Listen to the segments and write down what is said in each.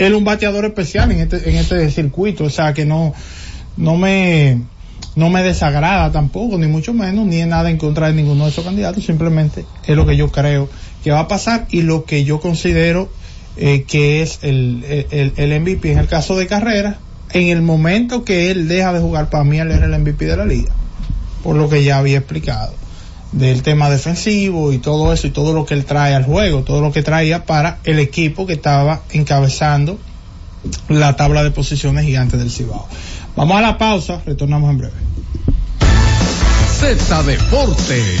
él es un bateador especial en este, en este circuito, o sea que no, no me, no me desagrada tampoco, ni mucho menos, ni es nada en contra de ninguno de esos candidatos, simplemente es lo que yo creo que va a pasar y lo que yo considero eh, que es el, el, el MVP en el caso de carrera, en el momento que él deja de jugar, para mí él era el MVP de la liga, por lo que ya había explicado, del tema defensivo y todo eso y todo lo que él trae al juego, todo lo que traía para el equipo que estaba encabezando la tabla de posiciones gigantes del Cibao. Vamos a la pausa, retornamos en breve. Z Deportes.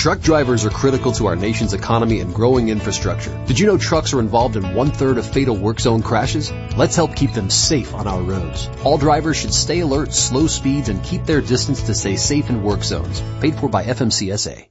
Truck drivers are critical to our nation's economy and growing infrastructure. Did you know trucks are involved in one third of fatal work zone crashes? Let's help keep them safe on our roads. All drivers should stay alert, slow speeds, and keep their distance to stay safe in work zones. Paid for by FMCSA.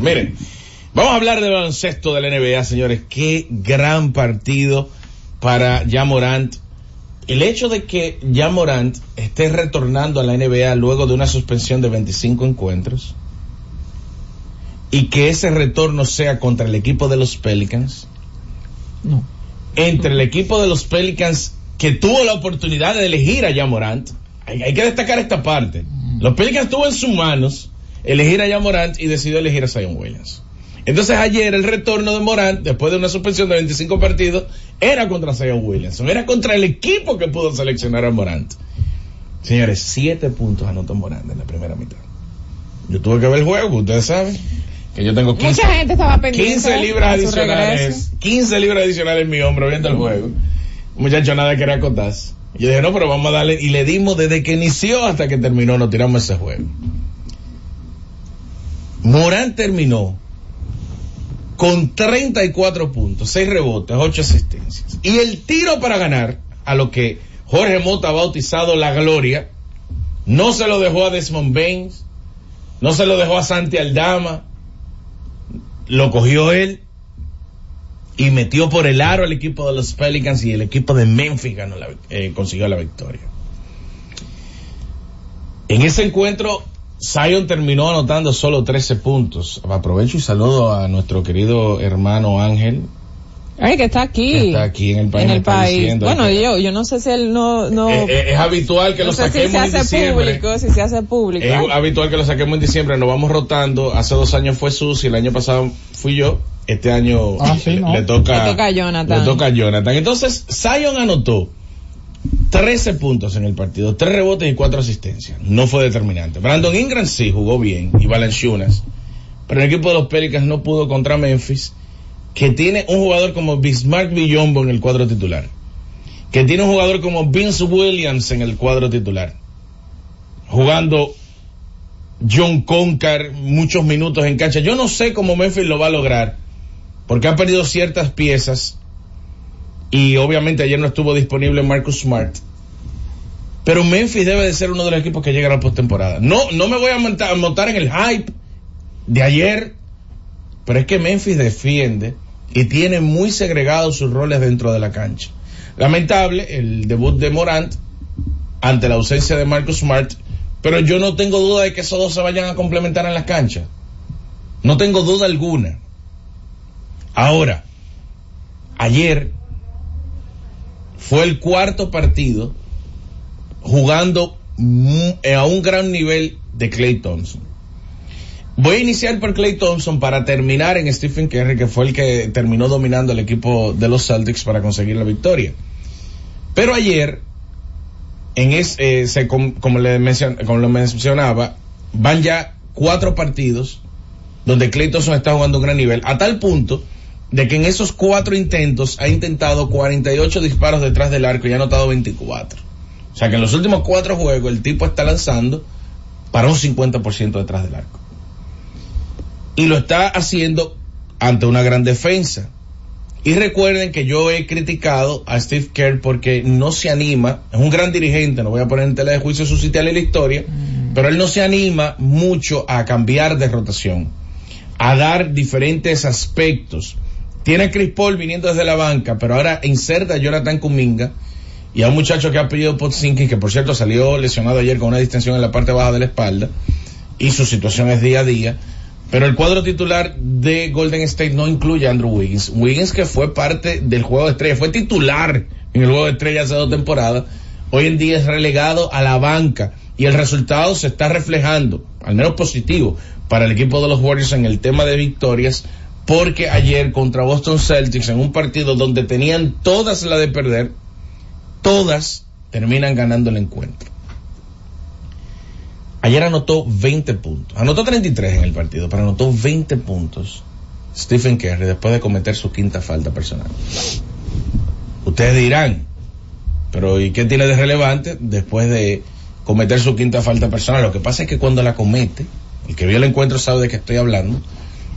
Miren, vamos a hablar de baloncesto de la NBA, señores. Qué gran partido para Morant. El hecho de que Morant esté retornando a la NBA luego de una suspensión de 25 encuentros y que ese retorno sea contra el equipo de los Pelicans. No. Entre el equipo de los Pelicans que tuvo la oportunidad de elegir a Morant. Hay, hay que destacar esta parte. Los Pelicans tuvo en sus manos elegir a Morant y decidió elegir a Zion Williams. Entonces ayer el retorno de Morant, después de una suspensión de 25 partidos, era contra Zion Williams, era contra el equipo que pudo seleccionar a Morant. Señores, siete puntos anotó Morant en la primera mitad. Yo tuve que ver el juego, ustedes saben, que yo tengo 15, Mucha gente estaba pendiente 15 libras adicionales, 15 libras adicionales en mi hombro viendo el juego. Muchacho, nada quería acotarse. Yo dije, no, pero vamos a darle, y le dimos desde que inició hasta que terminó, nos tiramos ese juego. Morán terminó con 34 puntos, 6 rebotes, 8 asistencias. Y el tiro para ganar, a lo que Jorge Mota ha bautizado la gloria, no se lo dejó a Desmond Baines, no se lo dejó a Santi Aldama, lo cogió él y metió por el aro al equipo de los Pelicans y el equipo de Memphis eh, consiguió la victoria. En ese encuentro, Zion terminó anotando solo 13 puntos. Aprovecho y saludo a nuestro querido hermano Ángel, Ay, que está aquí. que está aquí en el país. En el país. diciendo Bueno, que- yo, yo no sé si él no, no, Eh, eh, es habitual que no lo sé si saquemos se en hace diciembre. público, si se hace público. Es habitual que lo saquemos en diciembre, nos vamos rotando. Hace dos años fue Susi, el año pasado fui yo. Este año Ah, sí, le, no. le toca, Le toca a Jonathan. le toca a Jonathan. Entonces, Zion anotó 13 puntos en el partido, 3 rebotes y 4 asistencias. No fue determinante. Brandon Ingram sí jugó bien y Valanciunas. Pero el equipo de los Pelicans no pudo contra Memphis, que tiene un jugador como Bismarck Villombo en el cuadro titular. Que tiene un jugador como Vince Williams en el cuadro titular. Jugando John Concar muchos minutos en cancha. Yo no sé cómo Memphis lo va a lograr, porque ha perdido ciertas piezas y obviamente ayer no estuvo disponible Marcus Smart. Pero Memphis debe de ser uno de los equipos que llega a la postemporada. No, no me voy a montar, a montar en el hype de ayer, pero es que Memphis defiende y tiene muy segregados sus roles dentro de la cancha. Lamentable el debut de Morant ante la ausencia de Marcus Smart, pero yo no tengo duda de que esos dos se vayan a complementar en las canchas. No tengo duda alguna. Ahora, ayer fue el cuarto partido jugando eh, a un gran nivel de Clay Thompson. Voy a iniciar por Clay Thompson para terminar en Stephen Curry, que fue el que terminó dominando el equipo de los Celtics para conseguir la victoria. Pero ayer, en es, eh, como, le lo mencionaba, van ya cuatro partidos donde Clay Thompson está jugando a un gran nivel, a tal punto de que en esos cuatro intentos ha intentado 48 disparos detrás del arco y ha anotado 24. O sea que en los últimos cuatro juegos el tipo está lanzando para un 50% detrás del arco. Y lo está haciendo ante una gran defensa. Y recuerden que yo he criticado a Steve Kerr porque no se anima, es un gran dirigente, no voy a poner en tela de juicio su sitial en la historia, pero él no se anima mucho a cambiar de rotación, a dar diferentes aspectos. Tiene a Chris Paul viniendo desde la banca, pero ahora inserta a Jonathan Kuminga y a un muchacho que ha pedido Potsinki, que por cierto salió lesionado ayer con una distensión en la parte baja de la espalda, y su situación es día a día. Pero el cuadro titular de Golden State no incluye a Andrew Wiggins. Wiggins que fue parte del juego de estrella, fue titular en el juego de estrella hace dos temporadas, hoy en día es relegado a la banca y el resultado se está reflejando, al menos positivo, para el equipo de los Warriors en el tema de victorias, porque ayer contra Boston Celtics en un partido donde tenían todas la de perder, todas terminan ganando el encuentro. Ayer anotó 20 puntos. Anotó 33 en el partido, pero anotó 20 puntos. Stephen Curry después de cometer su quinta falta personal. Ustedes dirán, pero ¿y qué tiene de relevante después de cometer su quinta falta personal? Lo que pasa es que cuando la comete, el que vio el encuentro sabe de qué estoy hablando,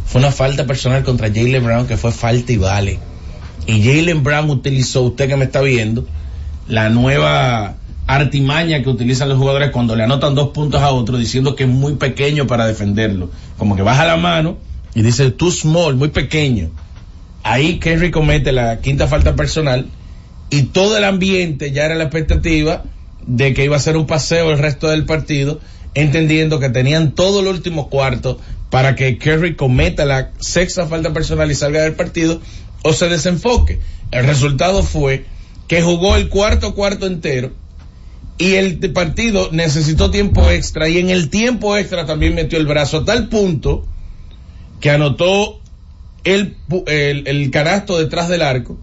fue una falta personal contra Jalen Brown que fue falta y vale. Y Jalen Brown utilizó, usted que me está viendo, la nueva artimaña que utilizan los jugadores cuando le anotan dos puntos a otro diciendo que es muy pequeño para defenderlo. Como que baja la mano y dice too small, muy pequeño. Ahí Kerry comete la quinta falta personal y todo el ambiente ya era la expectativa de que iba a ser un paseo el resto del partido, entendiendo que tenían todo el último cuarto para que Kerry cometa la sexta falta personal y salga del partido o se desenfoque. El resultado fue que jugó el cuarto cuarto entero y el partido necesitó tiempo extra y en el tiempo extra también metió el brazo a tal punto que anotó el, el, el canasto detrás del arco.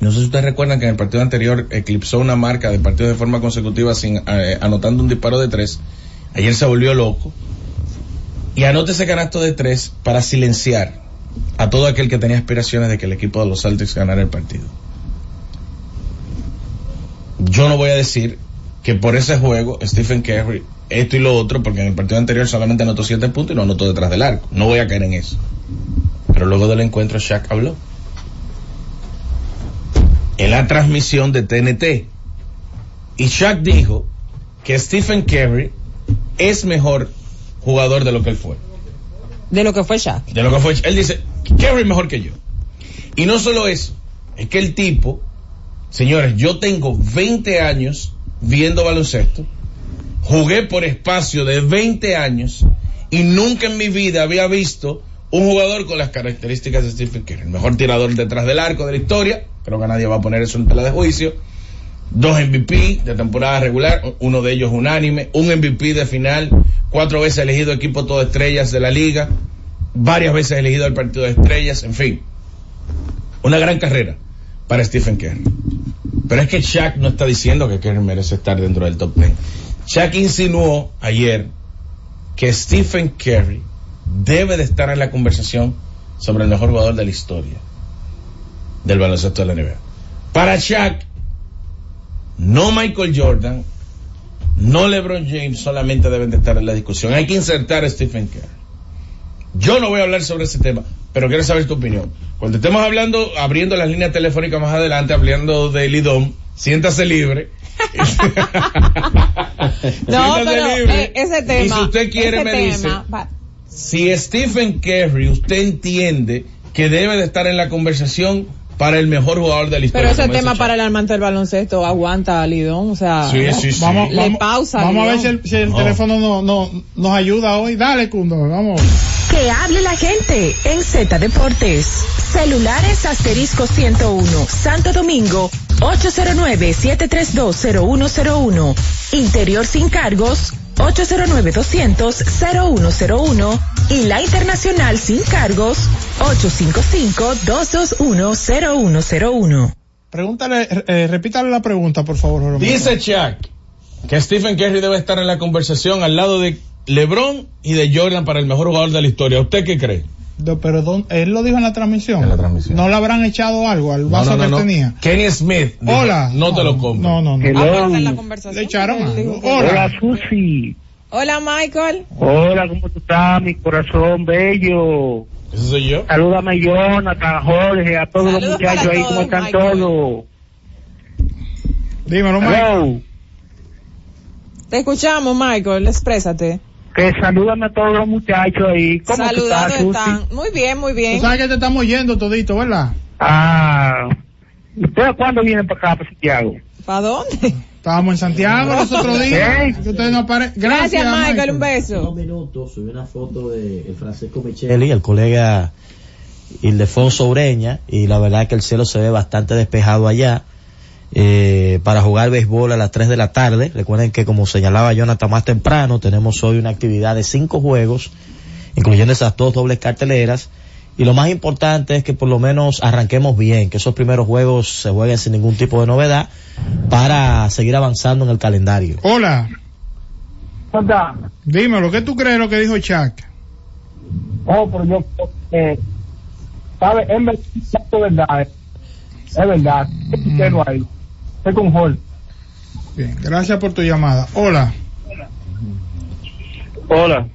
No sé si ustedes recuerdan que en el partido anterior eclipsó una marca de partidos de forma consecutiva sin eh, anotando un disparo de tres. Ayer se volvió loco y anota ese canasto de tres para silenciar a todo aquel que tenía aspiraciones de que el equipo de los Celtics ganara el partido. Yo no voy a decir que por ese juego Stephen Curry esto y lo otro, porque en el partido anterior solamente anotó siete puntos y lo anotó detrás del arco. No voy a caer en eso. Pero luego del encuentro Shaq habló. En la transmisión de TNT. Y Shaq dijo que Stephen Curry es mejor jugador de lo que él fue. De lo que fue Shaq. de lo que fue. Él dice, Kerry es mejor que yo. Y no solo eso, es que el tipo, señores, yo tengo 20 años viendo baloncesto, jugué por espacio de 20 años y nunca en mi vida había visto un jugador con las características de Stephen Curry, el mejor tirador detrás del arco de la historia, creo que nadie va a poner eso en tela de juicio, dos MVP de temporada regular, uno de ellos unánime, un MVP de final, cuatro veces elegido equipo todo estrellas de la liga, varias veces elegido al partido de estrellas, en fin, una gran carrera para Stephen Curry. Pero es que Shaq no está diciendo que Curry merece estar dentro del top 10. Shaq insinuó ayer que Stephen Curry debe de estar en la conversación sobre el mejor jugador de la historia del baloncesto de la NBA. Para Shaq, no Michael Jordan, no LeBron James solamente deben de estar en la discusión. Hay que insertar a Stephen Curry. Yo no voy a hablar sobre ese tema, pero quiero saber tu opinión. Cuando estemos hablando, abriendo las líneas telefónicas más adelante, hablando de Lidom, siéntase libre. No, Siéntase pero libre. eh, ese tema. Y si usted quiere, me tema, dice. va- Si Stephen Curry, usted entiende que debe de estar en la conversación para el mejor jugador de la historia. Pero ese tema para el armante del baloncesto aguanta, Lidón. O sea, Sí, sí, sí. Vamos, Le vamos, pausa, vamos a ver si el, si el No. teléfono no, no, nos ayuda hoy. Dale, Cundo, vamos. Que hable la gente en Z Deportes. Celulares asterisco 101, Santo Domingo, 809-7320101. Interior sin cargos, 809-200-0101. Y la internacional sin cargos, 855-221-0101. Pregúntale, eh, repítale la pregunta, por favor, Jorge. Dice Chuck que Stephen Curry debe estar en la conversación al lado de LeBron y de Jordan para el mejor jugador de la historia. ¿Usted qué cree? Pero don- él lo dijo en la transmisión. En la transmisión. No le habrán echado algo al vaso que tenía. Kenny Smith. dijo, Hola. No, te lo compro. No, no, no. Hello. Aparte en la conversación. Le echaron algo. Hola. Hola, Susi. Hola, Michael. Hola, ¿cómo tú estás, mi corazón bello? Ese soy yo. Salúdame a Jonathan, Jorge, a todos los muchachos ahí, ¿cómo están Michael. todos? Dímelo. Hello. Te escuchamos, Michael. Exprésate. Que salúdame a todos los muchachos ahí. ¿Cómo tú Saludando estás, Susi? están. Muy bien, muy Tú bien. sabes que te estamos yendo todito, ¿verdad? Ah, ¿ustedes cuándo vienen para acá, para Santiago? ¿Para dónde? Estábamos en Santiago los otros días. ¿Eh? que ustedes no apare- Gracias, Gracias, Michael. Un beso. minutos subí una foto de el Francisco Micheli, el colega Ildefonso Ureña, y la verdad que el cielo se ve bastante despejado allá. Eh, para jugar béisbol a las 3 de la tarde. Recuerden que como señalaba Jonathan más temprano, tenemos hoy una actividad de cinco juegos, incluyendo esas dos dobles carteleras. Y lo más importante es que por lo menos arranquemos bien, que esos primeros juegos se jueguen sin ningún tipo de novedad para seguir avanzando en el calendario. Hola. ¿Verdad? Dímelo, ¿qué tú crees lo que dijo Chuck? Oh, pero yo, eh, ¿sabes? Es verdad, es verdad. Es verdad. Mm. Ahí. Estoy con Jorge. Bien, gracias por tu llamada. Hola. Hola.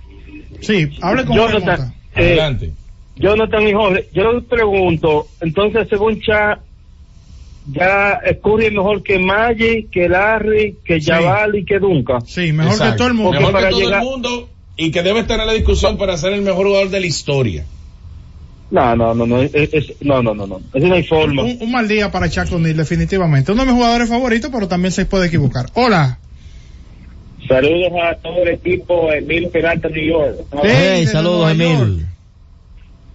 Sí, hable con. Jonathan, eh, Adelante. Jonathan y Jorge, yo les pregunto, entonces según Cha, ya Curry es mejor que Magic, que Larry, que Sí. Jabal y que Duncan. Sí, mejor Exacto. que todo el mundo. Mejor para que todo llegar- el mundo y que debe estar en la discusión para ser el mejor jugador de la historia. No, no, no, no, es, es- no, no, no, no, es una forma. Un, un mal día para Chuck O'Neal, definitivamente. Uno de mis jugadores favoritos, pero también se puede equivocar. Hola. Saludos a todo el equipo Emil Peralta, New York. Hey, saludos. Emil.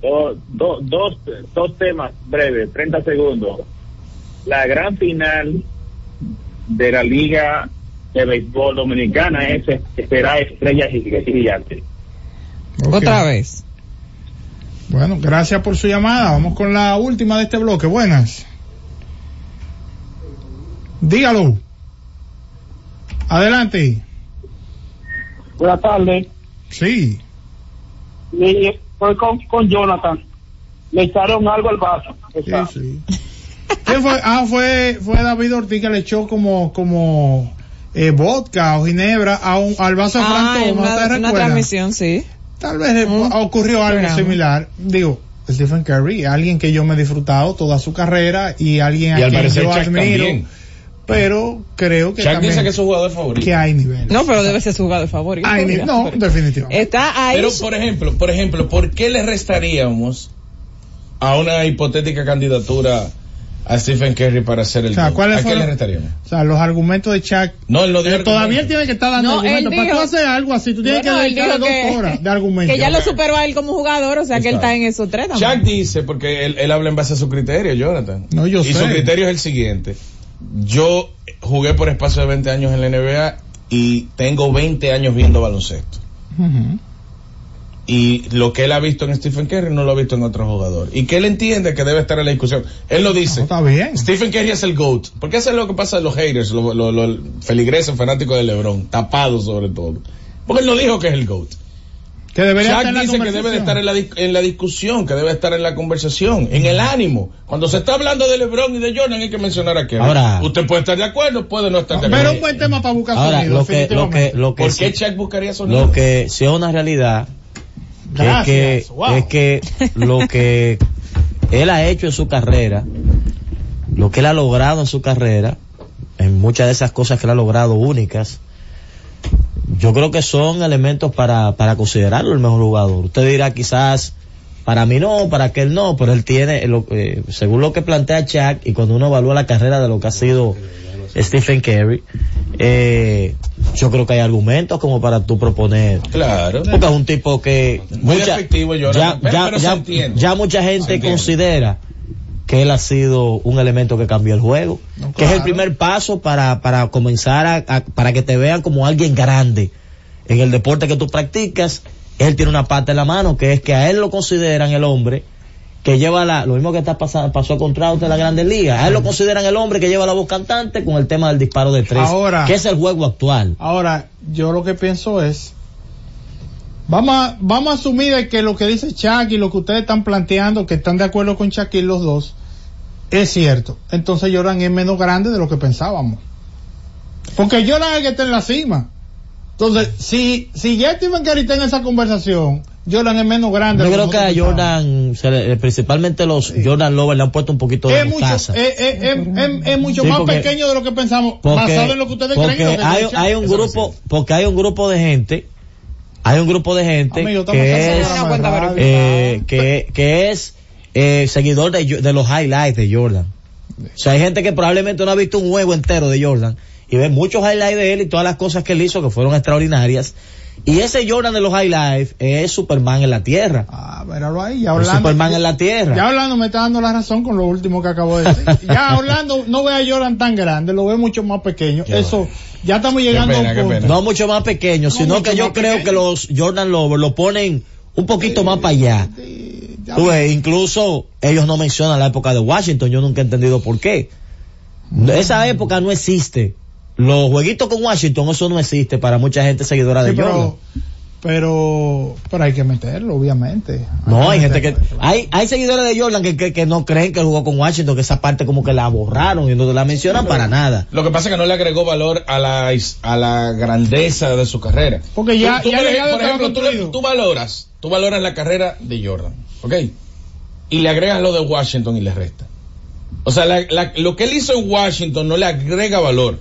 Do- do- dos, dos temas breves, 30 segundos. La gran final de la Liga de Béisbol Dominicana es, será Estrellas y Gigantes. Ok. Otra vez. Bueno, gracias por su llamada. Vamos con la última de este bloque. Buenas. Dígalo. Adelante. Buenas tardes. Sí. Estoy con, con Jonathan. Le echaron algo al vaso. Sí, sí. ¿Quién fue? Ah, fue, fue David Ortiz que le echó como, como eh, vodka o ginebra a un, al vaso Ah, Franco. en ¿no te una, una recuerdas? transmisión, sí. Tal vez Un ocurrió algo similar. Digo, Stephen Curry, alguien que yo me he disfrutado toda su carrera y alguien Y a al quien parecer yo Chuck admiro. también. pero creo que Shaq también dice que es su jugador favorito. que hay nivel. No, pero debe ser su jugador favorito. Hay ni- Mira, no, pero- definitivamente. Está ahí. Pero por ejemplo, por ejemplo, ¿por qué le restaríamos a una hipotética candidatura a Stephen Curry para ser el O sea, GOAT? ¿cuáles ¿A qué le restaríamos? O sea, los argumentos de Chuck. No, él no dio todavía él tiene que estar dando No, él argumentos. Para tú hacer algo así, tú tienes Bueno, que dedicarle dos que- horas de argumentos. Que ya lo superó a él como jugador, o sea que él está en esos tres también. Chuck dice, porque él, él habla en base a su criterio, Jonathan. No, yo y sé. su criterio es el siguiente. Yo jugué por espacio de 20 años en la NBA y tengo 20 años viendo baloncesto. Ujú. Y lo que él ha visto en Stephen Curry no lo ha visto en otro jugador. Y que él entiende que debe estar en la discusión. Él lo dice. No, está bien. Stephen Curry es el GOAT. Porque eso es lo que pasa a los haters, los, los, los feligreses fanáticos de LeBron, tapados sobre todo. Porque él no dijo que es el GOAT. Que debería Chuck estar en la dice que debe de estar en la, dis- en la discusión, que debe estar en la conversación, en el ánimo. Cuando se está hablando de LeBron y de Jordan hay que mencionar a Kevin. Ahora- Usted puede estar de acuerdo, puede no estar de Pero acuerdo. un buen tema para buscar Ahora, sonido, lo que, lo que, definitivamente. lo que, ¿Por sí- qué Chuck buscaría sonido? lo que sí es una realidad Gracias. es que, Wow. es que lo que él ha hecho en su carrera, lo que él ha logrado en su carrera, en muchas de esas cosas que él ha logrado únicas, yo creo que son elementos para, para considerarlo el mejor jugador. Usted dirá quizás, para mí no, para aquel no, pero él tiene, lo- eh, según lo que plantea Chuck, y cuando uno evalúa la carrera de lo que ha sido Stephen Curry, eh, yo creo que hay argumentos como para tú proponer Claro. porque es un tipo que Muy efectivo, Jordan, ya, pero- ya, pero ya- mucha gente considera que él ha sido un elemento que cambió el juego, No, que es el primer paso para, para comenzar a, a- para que te vean como alguien grande en el deporte que tú practicas. Él tiene una parte en la mano que es que a él lo consideran el hombre que lleva la, lo mismo que está pasando, pasó con Trout en la Grandes Ligas. A él lo consideran el hombre que lleva la voz cantante con el tema del disparo de tres, Ahora- que es el juego actual. Ahora, yo lo que pienso es, vamos a, vamos a asumir que lo que dice Chuck y lo que ustedes están planteando, que están de acuerdo con Shaquille los dos, es cierto. Entonces Jordan es menos grande de lo que pensábamos. Porque Jordan es el que está en la cima. Entonces, si, si ya Stephen Curry está en esa conversación, Jordan es menos grande. Yo creo que a. Jordan, se le- eh, principalmente los Jordan Lovers le han puesto un poquito de es mucho, mostaza. es, es- es- mucho Sí, más porque- pequeño de lo que pensamos, porque basado en lo que ustedes porque creen. lo que hay, hay un Eso grupo, porque hay un grupo de gente, hay un grupo de gente Amigo, que es, eh, que, que es eh, seguidor de los highlights de Jordan. O sea, hay gente que probablemente no ha visto un juego entero de Jordan y ve muchos highlights de él y todas las cosas que él hizo que fueron extraordinarias. Y ese Jordan de los highlights es Superman en la tierra. Ah, míralo ahí, ya. Superman en la tierra. Ya Orlando me está dando la razón con lo último que acabo de decir. ya Orlando no ve a Jordan tan grande, lo ve mucho más pequeño. Eso, ya estamos llegando pena, a un punto. No mucho más pequeño, No sino que yo creo pequeño. que los Jordan Lovers lo ponen un poquito más para allá. Sí, Tú ves, incluso ellos no mencionan la época de Washington, yo nunca he entendido por qué. Esa época no existe. Los jueguitos con Washington, eso no existe para mucha gente seguidora de Jordan. pero, pero, hay que meterlo, obviamente. No, hay gente que, hay, hay seguidores de Jordan que, que, que no creen que jugó con Washington, que esa parte como que la borraron y no la mencionan para nada. Lo que pasa es que no le agregó valor a la, a la grandeza de su carrera. Porque ya- Tú- tú, ya por, ejemplo, tú, le- construido. tú valoras, tú valoras la carrera de Jordan, ¿ok? Y le agregas lo de Washington y le resta. O sea, la- la- lo que él hizo en Washington no le agrega valor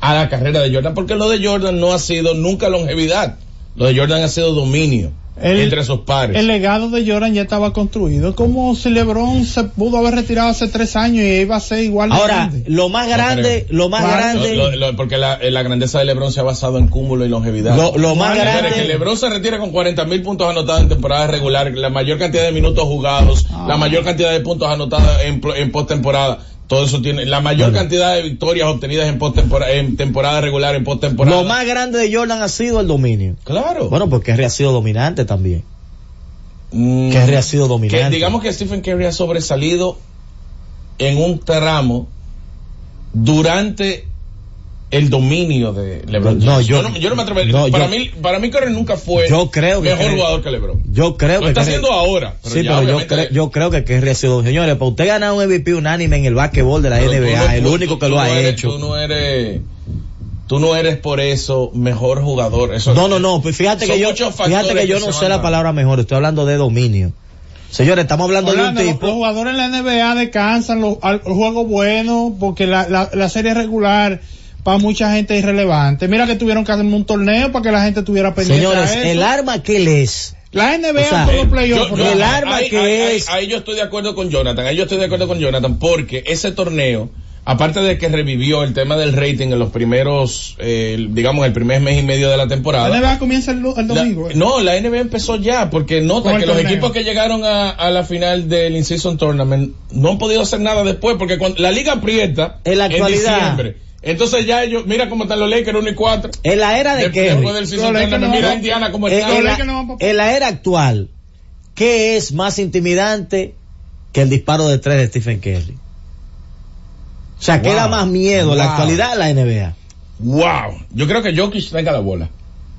a la carrera de Jordan, porque lo de Jordan no ha sido nunca longevidad. Lo de Jordan ha sido dominio El- entre sus pares. El legado de Jordan ya estaba construido. Es como si LeBron se pudo haber retirado hace tres años y iba a ser igual Ahora, grande. lo más grande, lo más Claro. grande, Lo- lo- lo- porque la, la grandeza de LeBron se ha basado en cúmulo y longevidad. lo, lo más Señores, grande, que LeBron se retira con 40 mil puntos anotados en temporada regular, la mayor cantidad de minutos jugados, Ah. la mayor cantidad de puntos anotados en, en postemporada. Todo eso tiene, la mayor Bueno. cantidad de victorias obtenidas en postemporada, en temporada regular, en postemporada. lo más grande de Jordan ha sido el dominio. Claro. Bueno, porque Kerry ha sido dominante también. Mm, Kerry ha sido dominante. que digamos que Stephen Curry ha sobresalido en un tramo durante el dominio de LeBron. No, James. yo- no, yo no me atrevería. no, para yo- mí, para mí Curry nunca fue Yo creo que mejor Curry- jugador que LeBron. Yo creo Lo que está Kerry- haciendo ahora. Pero sí, ya pero yo, creo, yo creo que Kerry ha sido, señores, para usted ganar un MVP unánime en el básquetbol de la pero NBA, no- el tú- único tú- que tú lo no ha eres- hecho. Tú no eres, tú no eres por eso mejor jugador. Eso, No, no, no, pues fíjate que yo, fíjate que yo que no sé la palabra mejor, estoy hablando de dominio. Señores, estamos hablando Orlando, de un tipo. Los jugadores en la NBA descansan, los, al- los juegos buenos, porque la, la, la serie regular para mucha gente irrelevante. Mira que tuvieron que hacer un torneo para que la gente tuviera pendiente Señores, a eso. el arma que él es. La NBA o sea, todos los Yo- playoffs. yo- ¿no? el ahí- arma ahí- que ahí- es- Ahí, yo estoy de acuerdo con Jonathan, ahí yo estoy de acuerdo con Jonathan, porque ese torneo, aparte de que revivió el tema del rating en los primeros, eh, digamos, el primer mes y medio de la temporada. La NBA comienza el, domingo. ¿eh? no, la NBA empezó ya, porque nota que los torneo. equipos que llegaron a, a la final del In-Season Tournament no han podido hacer nada después, porque cuando la liga aprieta En la actualidad. diciembre. Entonces ya ellos, mira cómo están los Lakers 1 y 4. En la era de mira Indiana como En, está. en Los la, no en era actual, ¿qué es más intimidante que el disparo de tres de Stephen Curry? O sea, ¿qué Wow. da más miedo la actualidad a la NBA? Wow, yo creo que Jokic tenga la bola.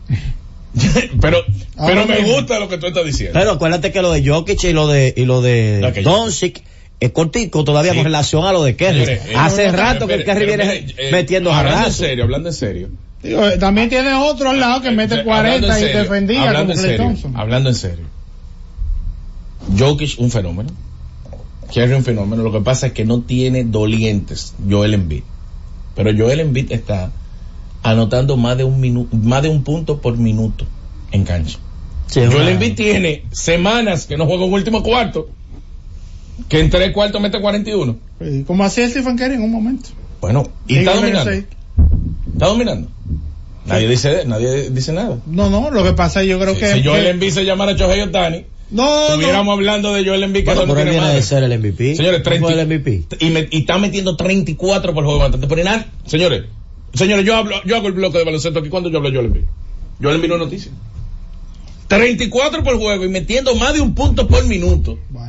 pero Ahora pero me mismo. gusta lo que tú estás diciendo. Pero acuérdate que lo de Jokic y lo de, y lo de que Doncic es cortico todavía Sí. con relación a lo de Kerry. Eh, Hace rato que el Kerry viene eh, metiendo Hablando en serio, hablando en serio. Digo, eh, también tiene otro al lado que mete Eh, 40 hablando en y defendía hablando como en serio, Thompson. Hablando en serio. Jokic, un fenómeno. Kerry, un fenómeno. Lo que pasa es que no tiene dolientes Joel Embiid. Pero Joel Embiid está anotando más de un minuto, más de un punto por minuto en cancha. Sí, Joel Embiid tiene semanas que no juega un último cuarto, que en tres cuartos mete 41. Sí, Como hacía Stephen Curry en un momento. Bueno, y Sí, está dominando. Está dominando. Nadie dice, nadie dice nada. No, no, lo que pasa es yo creo que... si Joel que- Embiid se llamara Shohei Otani, no, estuviéramos no, hablando de Joel Embiid que Bueno, no tiene viene madre. de ser el MVP. Señores, ¿No fue 30 el MVP. y, me- y está metiendo 34 por juego bastante. Pero nada, señores, señores, yo hablo, yo hago el bloque de baloncesto aquí cuando yo hablo de Joel Embiid. Joel Embiid no es noticia. 34 por juego y metiendo más de un punto por minuto. Bueno.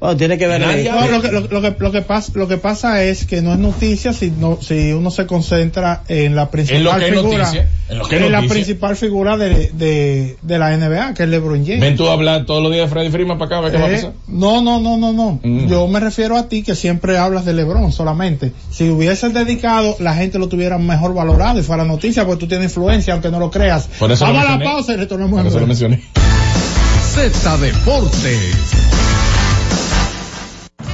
Bueno, tiene que ver. Nadie No, lo, que, lo, lo que, lo, que pasa, lo que pasa es que no es noticia si, no, si uno se concentra en la principal En lo que es figura, noticia, en lo que es la principal figura de, de, de la NBA, que es LeBron James. Ven tú a hablar todos los días de Freddy Freeman para acá, a ver qué va a Eh, pasar. no, no, no, no, no. Mm. Yo me refiero a ti que siempre hablas de LeBron solamente. Si hubieses dedicado, la gente lo tuviera mejor valorado y fuera noticia, porque tú tienes influencia, aunque no lo creas. Por eso lo Vamos a la pausa y retornamos Por eso lo mencioné. Z Deportes.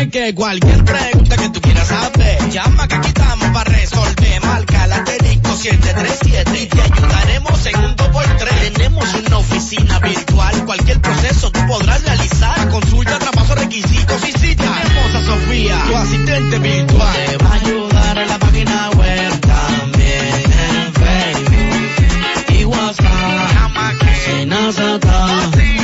Es que cualquier pregunta que tú quieras saber, llama que aquí estamos para resolver. Marca la asterisco 737 y te ayudaremos en un 2x3. Tenemos una oficina virtual, cualquier proceso tú podrás realizar. Consulta, traspaso, requisitos y si tenemos a Sofía, tu asistente virtual. Te va a ayudar en la página web también en Facebook y WhatsApp. Que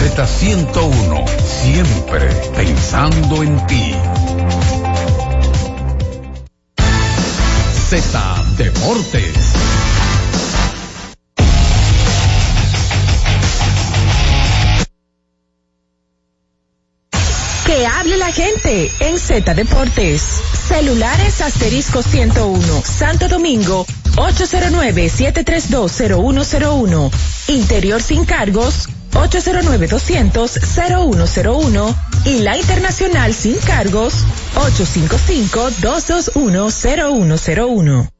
Z101, siempre pensando en ti. Z Deportes. Que hable la gente en Z Deportes. Celulares asterisco 101, Santo Domingo, 809-7320101. Interior sin cargos, 809-200-0101. Y la internacional sin cargos, 855-221-0101.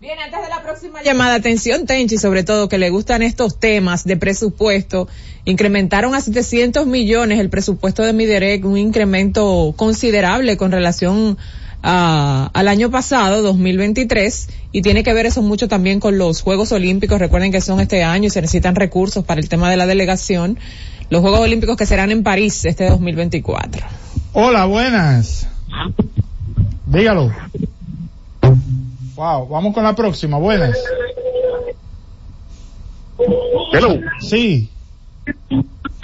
Bien, antes de la próxima llamada, atención Tenchi, sobre todo que le gustan estos temas de presupuesto, incrementaron a 700 millones el presupuesto de Miderec, un incremento considerable con relación al año pasado, 2023, y tiene que ver eso mucho también con los Juegos Olímpicos, recuerden que son este año y se necesitan recursos para el tema de la delegación, los Juegos Olímpicos que serán en París este 2024. Hola, buenas. Dígalo. Wow, vamos con la próxima, buenas. Hello. Sí.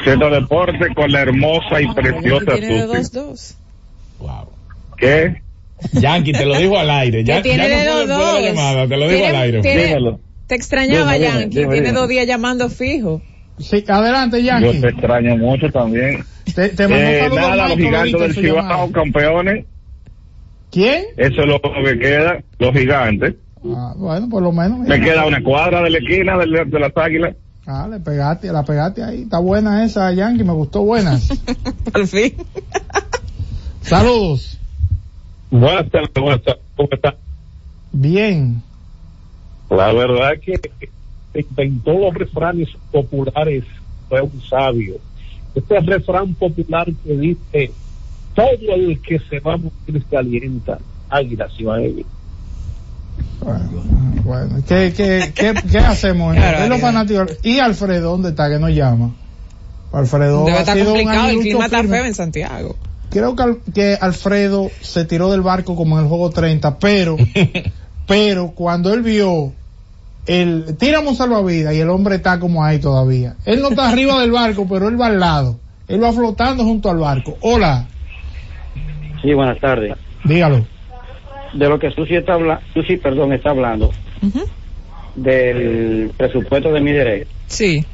Centro Deporte con la hermosa y preciosa Tiene de Susi. 2-2. ¿Qué? Yankee, te lo dijo al aire. Ya, tiene ya de no dos, de llamada, te lo dijo Tiene- al aire. Dímelo. Te extrañaba Yankee, dime, tiene dime. dos días llamando fijo. Sí, adelante, Yo Yankee. te extraño mucho también. Te, te mando Eh, nada, los gigantes del Cibao, campeones. ¿Quién? Eso es lo que queda, los gigantes. Ah, bueno, por lo menos. Me queda una cuadra de la esquina de, de las águilas. Ah, le pegaste, la pegaste ahí. Está buena esa, Yankee, me gustó buenas. Al fin. Saludos. Buenas tardes, buenas tardes. ¿Cómo está? Bien. La verdad es que inventó los refranes populares fue un sabio. Este refrán popular que dice, todo el que se va a morir se alienta, águila se va a ir. Bueno, bueno. ¿Qué, qué, qué, qué hacemos? Los. ¿Y Alfredo dónde está? Que nos llama. Alfredo Debe ha estar sido un complicado, el clima está feo en Santiago. Creo que, Al- que Alfredo se tiró del barco como en el juego 30, pero, pero cuando él vio el, tiramos un salvavidas y el hombre está como ahí todavía. Él no está arriba del barco, pero él va al lado. Él va flotando junto al barco. Hola, Sí, buenas tardes. dígalo. De lo que Susi está hablando, Susi, perdón, está hablando, del presupuesto de mi derecho. Sí.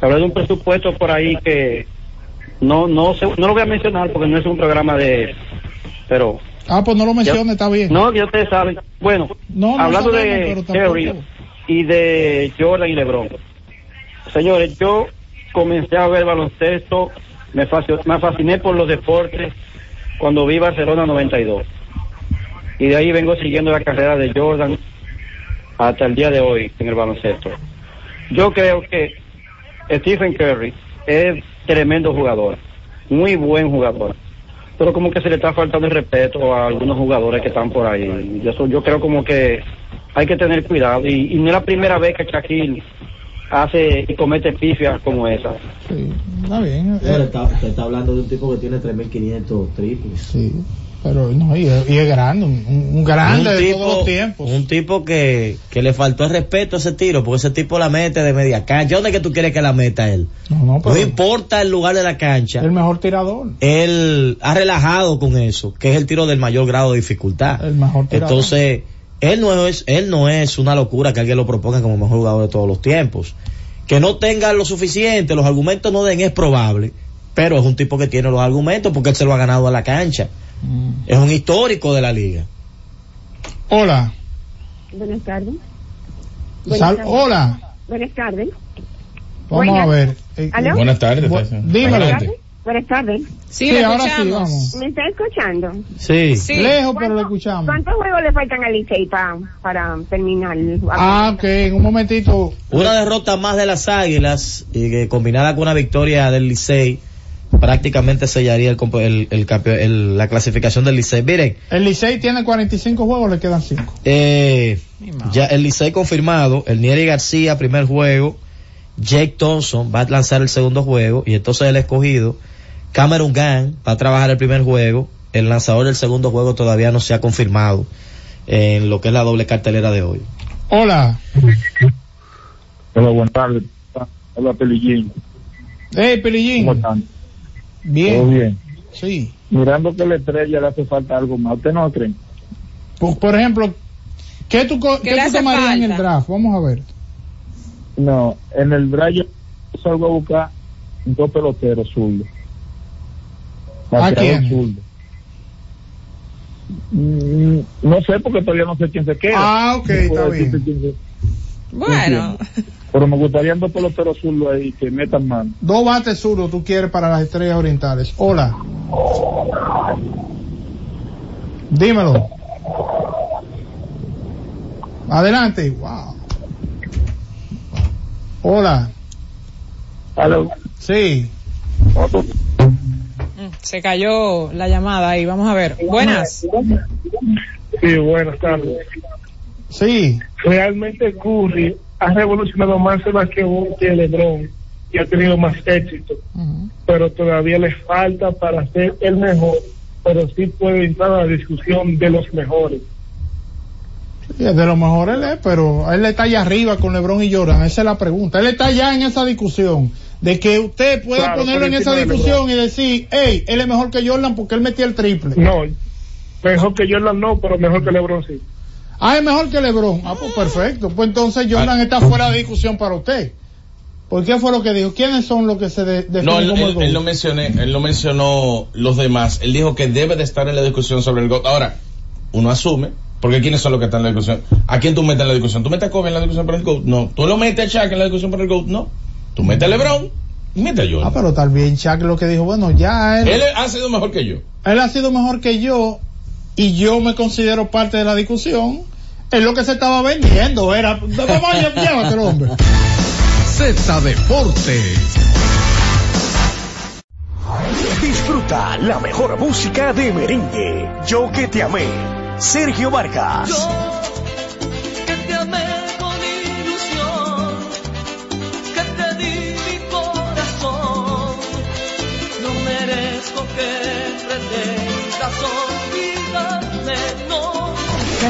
Hablé de un presupuesto por ahí que no no sé, no lo voy a mencionar porque no es un programa de pero Ah, pues no lo mencione, está bien. no, ya ustedes saben. Bueno, No, no hablando sabemos, de. Curry y de Jordan y LeBron. Señores, yo comencé a ver baloncesto, me, me fasciné por los deportes cuando vi Barcelona 92. Y de ahí vengo siguiendo la carrera de Jordan hasta el día de hoy en el baloncesto. Yo creo que Stephen Curry es tremendo jugador, muy buen jugador. Pero como que se le está faltando el respeto a algunos jugadores que están por ahí. Yo, so- yo creo como que hay que tener cuidado. Y, y no es la primera vez que Shaquille hace y comete pifias como esa. Sí, está bien. Pero Eh, está, está hablando de un tipo que tiene 3.500 triples. sí, pero no, y, es- y es grande, un, grande un de tipo, todos los tiempos. un tipo que, que le faltó el respeto a ese tiro, porque ese tipo la mete de media cancha. ¿Dónde es que tú quieres que la meta él? No, no, pero No importa el lugar de la cancha. el mejor tirador. él ha relajado con eso, que es el tiro del mayor grado de dificultad. El mejor tirador. Entonces, él no es, él no es una locura que alguien lo proponga como mejor jugador de todos los tiempos. Que no tenga lo suficiente, los argumentos no den, es probable, pero es un tipo que tiene los argumentos porque él se lo ha ganado a la cancha. Mm. Es un histórico de la liga. Hola. Buenas tardes. Buenas Sal- tardes. hola. Buenas tardes. Vamos Buenas. a ver. Eh, ¿Aló? Buenas tardes. Bu- dímelo. Buenas tardes. Sí, Sí, ahora sí, vamos. ¿Me está escuchando? Sí. Sí. Lejos, pero lo escuchamos. ¿Cuántos juegos le faltan al Licey pa- para terminar? Ah, ok, en un momentito. Una derrota más de las Águilas y que combinada con una victoria del Licey prácticamente sellaría el, el- el el- la clasificación del Licey. Miren, El Licey tiene 45 juegos, le quedan 5. Eh, ya el Licey confirmado, el Nieri García, primer juego, Jake Thompson va a lanzar el segundo juego y entonces el escogido, Cameron Gang va a trabajar el primer juego, el lanzador del segundo juego todavía no se ha confirmado en lo que es la doble cartelera de hoy. Hola. Hola, buenas tardes. Hola, Pelillín. Hey, Pelillín. ¿Cómo están? Bien. ¿Todo bien? Sí. Mirando que la estrella le hace falta algo más. ¿Usted no cree? Por, por ejemplo, ¿qué tú, co- ¿Qué qué tú tomarías en el draft? Vamos a ver. No, en el draft yo salgo a buscar dos peloteros zurdos. ¿A quién? zurdo. Mm, no sé porque todavía no sé quién se queda. Ah, ok, No está bien. Bueno, Pero me gustaría dos peloteros zurdos ahí que metan mano. Dos bates zurdos tú quieres para las estrellas orientales. Hola. Dímelo. Adelante. Wow. Hola. Aló. Sí. Mm, Se cayó la llamada ahí, vamos a ver. Buenas. Sí, buenas tardes. Sí. Realmente Curry ha revolucionado más el basquetbol que LeBron y ha tenido más éxito, pero todavía le falta para ser el mejor, pero sí puede entrar a la discusión de los mejores. Sí, de lo mejor él es, pero él está allá arriba con LeBron y Jordan. Esa es la pregunta. Él está ya en esa discusión de que usted pueda Claro, ponerlo en esa de discusión y decir, hey, él es mejor que Jordan porque él metía el triple. No, mejor que Jordan no, pero mejor que LeBron sí. Ah, es mejor que LeBron. Ah, pues perfecto. Pues entonces Jordan está fuera de discusión para usted. ¿Por qué fue lo que dijo? ¿Quiénes son los que se de- definen No, él, como el él- él no mencioné, él no mencionó los demás. Él dijo que debe de estar en la discusión sobre el GOAT. Ahora, uno asume, porque ¿quiénes son los que están en la discusión? ¿A quién tú metes en la discusión? ¿Tú metes a Kobe en la discusión para el GOAT? No. ¿Tú lo metes a Shaq en la discusión para el GOAT? No. ¿Tú metes a LeBron? y metes a Jordan. Ah, pero tal vez Chuck lo que dijo, bueno, ya él, Él ha sido mejor que yo. él ha sido mejor que yo y yo me considero parte de la discusión. Es lo que se estaba vendiendo, era, vamos, llévatelo, hombre. Z Deportes. Disfruta la mejor música de merengue. Yo que te amé. Sergio Vargas.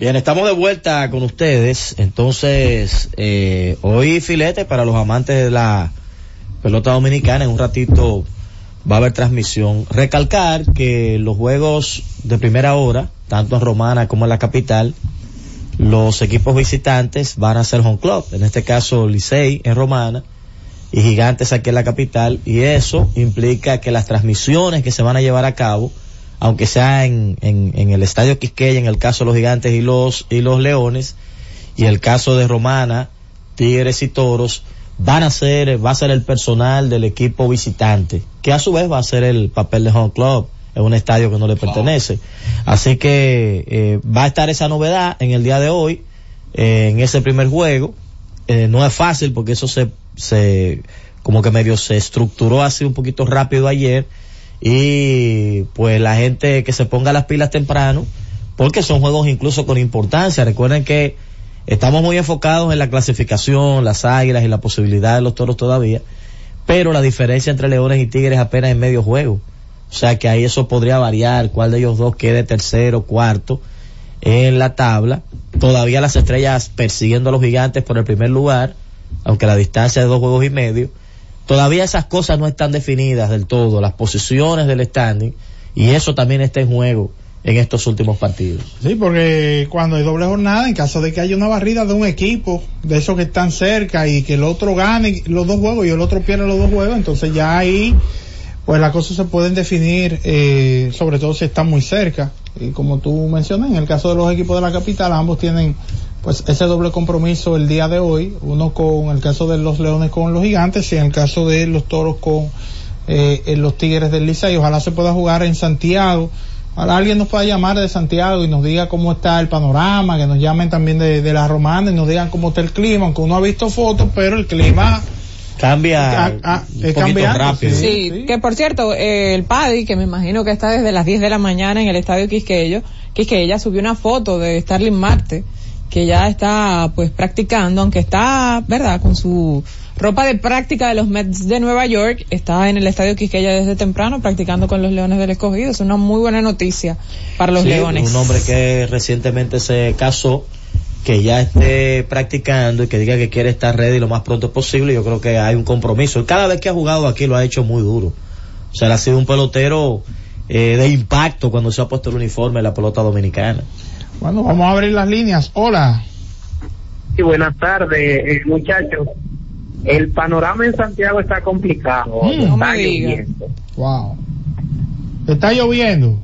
Bien, estamos de vuelta con ustedes. Entonces, eh, hoy filete para los amantes de la pelota dominicana. En un ratito va a haber transmisión. Recalcar que los juegos de primera hora, tanto en Romana como en la capital, los equipos visitantes van a ser home club. En este caso, Licey en Romana y Gigantes aquí en la capital. Y eso implica que las transmisiones que se van a llevar a cabo aunque sea en, en, en, el estadio Quisqueya, en el caso de los gigantes y los, y los leones, y el caso de Romana, Tigres y Toros, van a ser, va a ser el personal del equipo visitante, que a su vez va a ser el papel de home club. en un estadio que no le pertenece. Así que eh, va a estar esa novedad en el día de hoy, eh, en ese primer juego. Eh, no es fácil porque eso se, se, como que medio se estructuró así un poquito rápido ayer y pues la gente que se ponga las pilas temprano, porque son juegos incluso con importancia. Recuerden que estamos muy enfocados en la clasificación, las águilas y la posibilidad de los toros todavía, pero la diferencia entre leones y tigres apenas en medio juego. O sea que ahí eso podría variar, cuál de ellos dos quede tercero, cuarto en la tabla. Todavía las estrellas persiguiendo a los gigantes por el primer lugar, aunque la distancia es de dos juegos y medio. Todavía esas cosas no están definidas del todo, las posiciones del standing, y eso también está en juego en estos últimos partidos. Sí, porque cuando hay doble jornada, en caso de que haya una barrida de un equipo, de esos que están cerca y que el otro gane los dos juegos y el otro pierda los dos juegos, entonces ya ahí, pues las cosas se pueden definir, eh, sobre todo si están muy cerca. Y como tú mencionas, en el caso de los equipos de la capital, ambos tienen pues ese doble compromiso el día de hoy, uno con el caso de los leones con los gigantes y en el caso de los toros con eh, los tigres del Licey. Ojalá se pueda jugar en Santiago. Ojalá alguien nos pueda llamar de Santiago y nos diga cómo está el panorama, que nos llamen también de, de la romana y nos digan cómo está el clima, aunque uno ha visto fotos, pero el clima Cambia Ah, ah, un es poquito cambiante, rápido. Sí, que por cierto, eh, el Paddy, que me imagino que está desde las 10 de la mañana en el estadio Quisqueyo, Quisqueya subió una foto de Starling Marte, que ya está pues practicando, aunque está, ¿verdad?, con su ropa de práctica de los Mets de Nueva York, está en el estadio Quisqueya desde temprano practicando con los Leones del Escogido. Es una muy buena noticia para los Sí, Leones. Un hombre que recientemente se casó, que ya esté practicando y que diga que quiere estar ready lo más pronto posible, yo creo que hay un compromiso. Él Cada vez que ha jugado aquí lo ha hecho muy duro. O sea, él ha sido un pelotero eh, de impacto cuando se ha puesto el uniforme en la pelota dominicana. Bueno, vamos a abrir las líneas. Hola. Sí, buenas tardes, eh, muchachos. El panorama en Santiago está complicado. Mm, está lloviendo. Wow. Está lloviendo.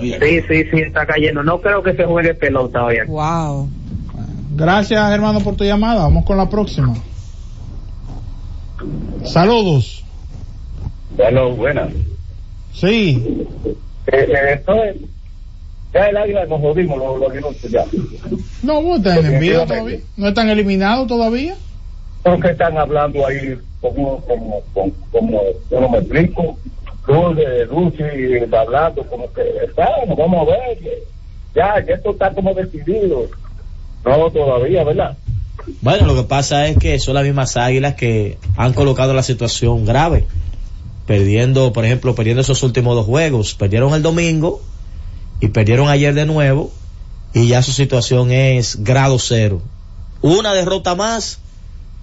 Sí, sí, sí, está cayendo. No creo que se juegue pelota hoy. aquí. Wow. Gracias, hermano, por tu llamada. Vamos con la próxima. Saludos. Bueno, buenas. Sí. Eh, eh, ya el águila nos jodimos los, los minutos ya. No, vos estás en envío todavía. ¿No están eliminados todavía? Porque están hablando ahí como, como, como, como yo no me explico. Luz de Lucy está hablando como que, bueno, vamos a ver, que ya, que esto está como decidido. No, todavía, ¿verdad? Bueno, lo que pasa es que son las mismas águilas que han colocado la situación grave. Perdiendo, por ejemplo, perdiendo esos últimos dos juegos. Perdieron el domingo y perdieron ayer de nuevo. Y ya su situación es grado cero. Una derrota más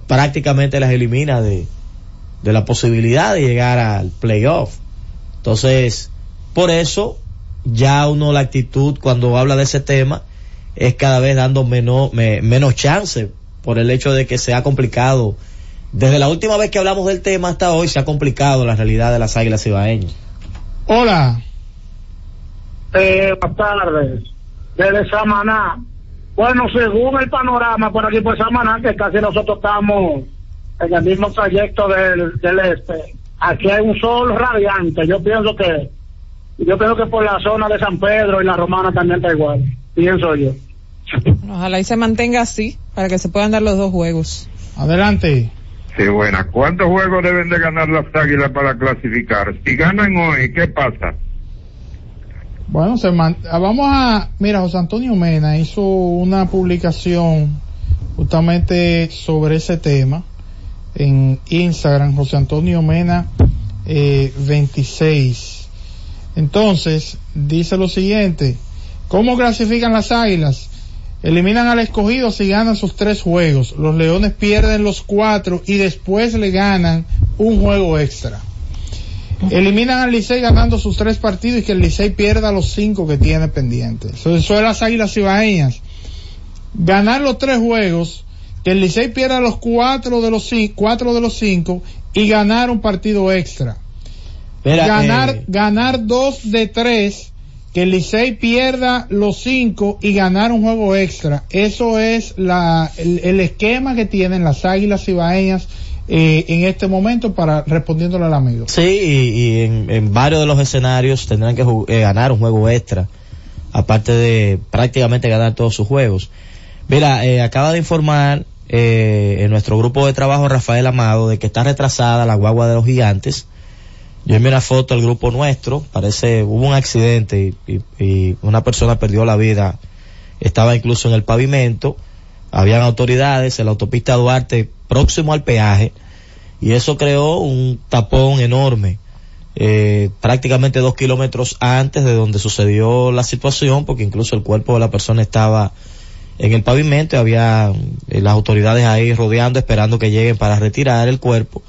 prácticamente las elimina de, de la posibilidad de llegar al playoff. Entonces, por eso, ya uno la actitud cuando habla de ese tema es cada vez dando menos, me- menos chance por el hecho de que se ha complicado. Desde la última vez que hablamos del tema hasta hoy se ha complicado la realidad de las águilas ibaeñas. Hola. Eh, buenas tardes. Desde Samaná. Bueno, según el panorama por aquí por Samaná, que casi nosotros estamos en el mismo trayecto del, del este, aquí hay un sol radiante. Yo pienso que, yo pienso que por la zona de San Pedro y la Romana también está igual. Pienso yo. Ojalá y se mantenga así para que se puedan dar los dos juegos. Adelante. Sí, buena. ¿Cuántos juegos deben de ganar las águilas para clasificar? Si ganan hoy, ¿qué pasa? Bueno, se ah, vamos a, mira, José Antonio Mena hizo una publicación justamente sobre ese tema en Instagram, José Antonio Mena eh, 26. Entonces, dice lo siguiente, ¿cómo clasifican las águilas? Eliminan al escogido si ganan sus tres juegos. Los leones pierden los cuatro y después le ganan un juego extra. Eliminan al Licey ganando sus tres partidos y que el Licey pierda los cinco que tiene pendientes. Eso, eso es las águilas ibaeñas. Ganar los tres juegos, que el Licey pierda los cuatro de los cinco, cuatro de los cinco y ganar un partido extra. Ganar, eh, ganar dos de tres, que el Licey pierda los cinco y ganar un juego extra. Eso es la, el, el esquema que tienen las águilas ibaeñas eh, en este momento para respondiéndole al amigo. Sí, y, en, varios de los escenarios tendrán que eh, ganar un juego extra, aparte de prácticamente ganar todos sus juegos. Mira, eh, acaba de informar eh, en nuestro grupo de trabajo Rafael Amado de que está retrasada la guagua de los gigantes. Yo envié una foto al grupo nuestro, parece, hubo un accidente y una persona perdió la vida, estaba incluso en el pavimento, habían autoridades en la autopista Duarte próximo al peaje, y eso creó un tapón enorme, eh, prácticamente dos kilómetros antes de donde sucedió la situación, porque incluso el cuerpo de la persona estaba en el pavimento y había eh, las autoridades ahí rodeando, esperando que lleguen para retirar el cuerpo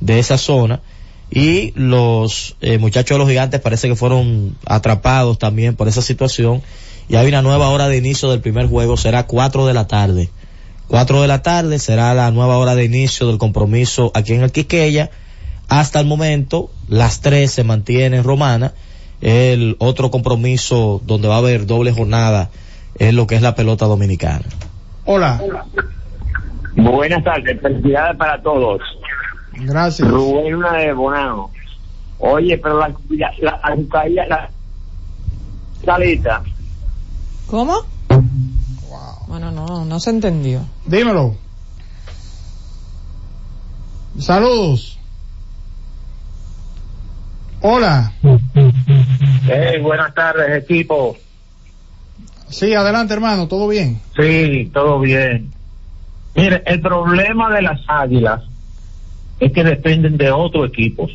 de esa zona. Y los eh, muchachos de los gigantes parece que fueron atrapados también por esa situación. Y hay una nueva hora de inicio del primer juego, será 4 de la tarde. 4 de la tarde será la nueva hora de inicio del compromiso aquí en el Quiqueya. Hasta el momento, las 3 se mantienen Romana. El otro compromiso donde va a haber doble jornada es lo que es la pelota dominicana. Hola. Buenas tardes, felicidades para todos. Gracias. Rubén una de Bonao. Oye, pero la, la, la, la, la salita. ¿Cómo? Bueno, no, no se entendió. Dímelo. Saludos. Hola. Hey, buenas tardes, equipo. Sí, adelante hermano, ¿todo bien? Sí, todo bien. Mire, el problema de las águilas es que dependen de otros equipos.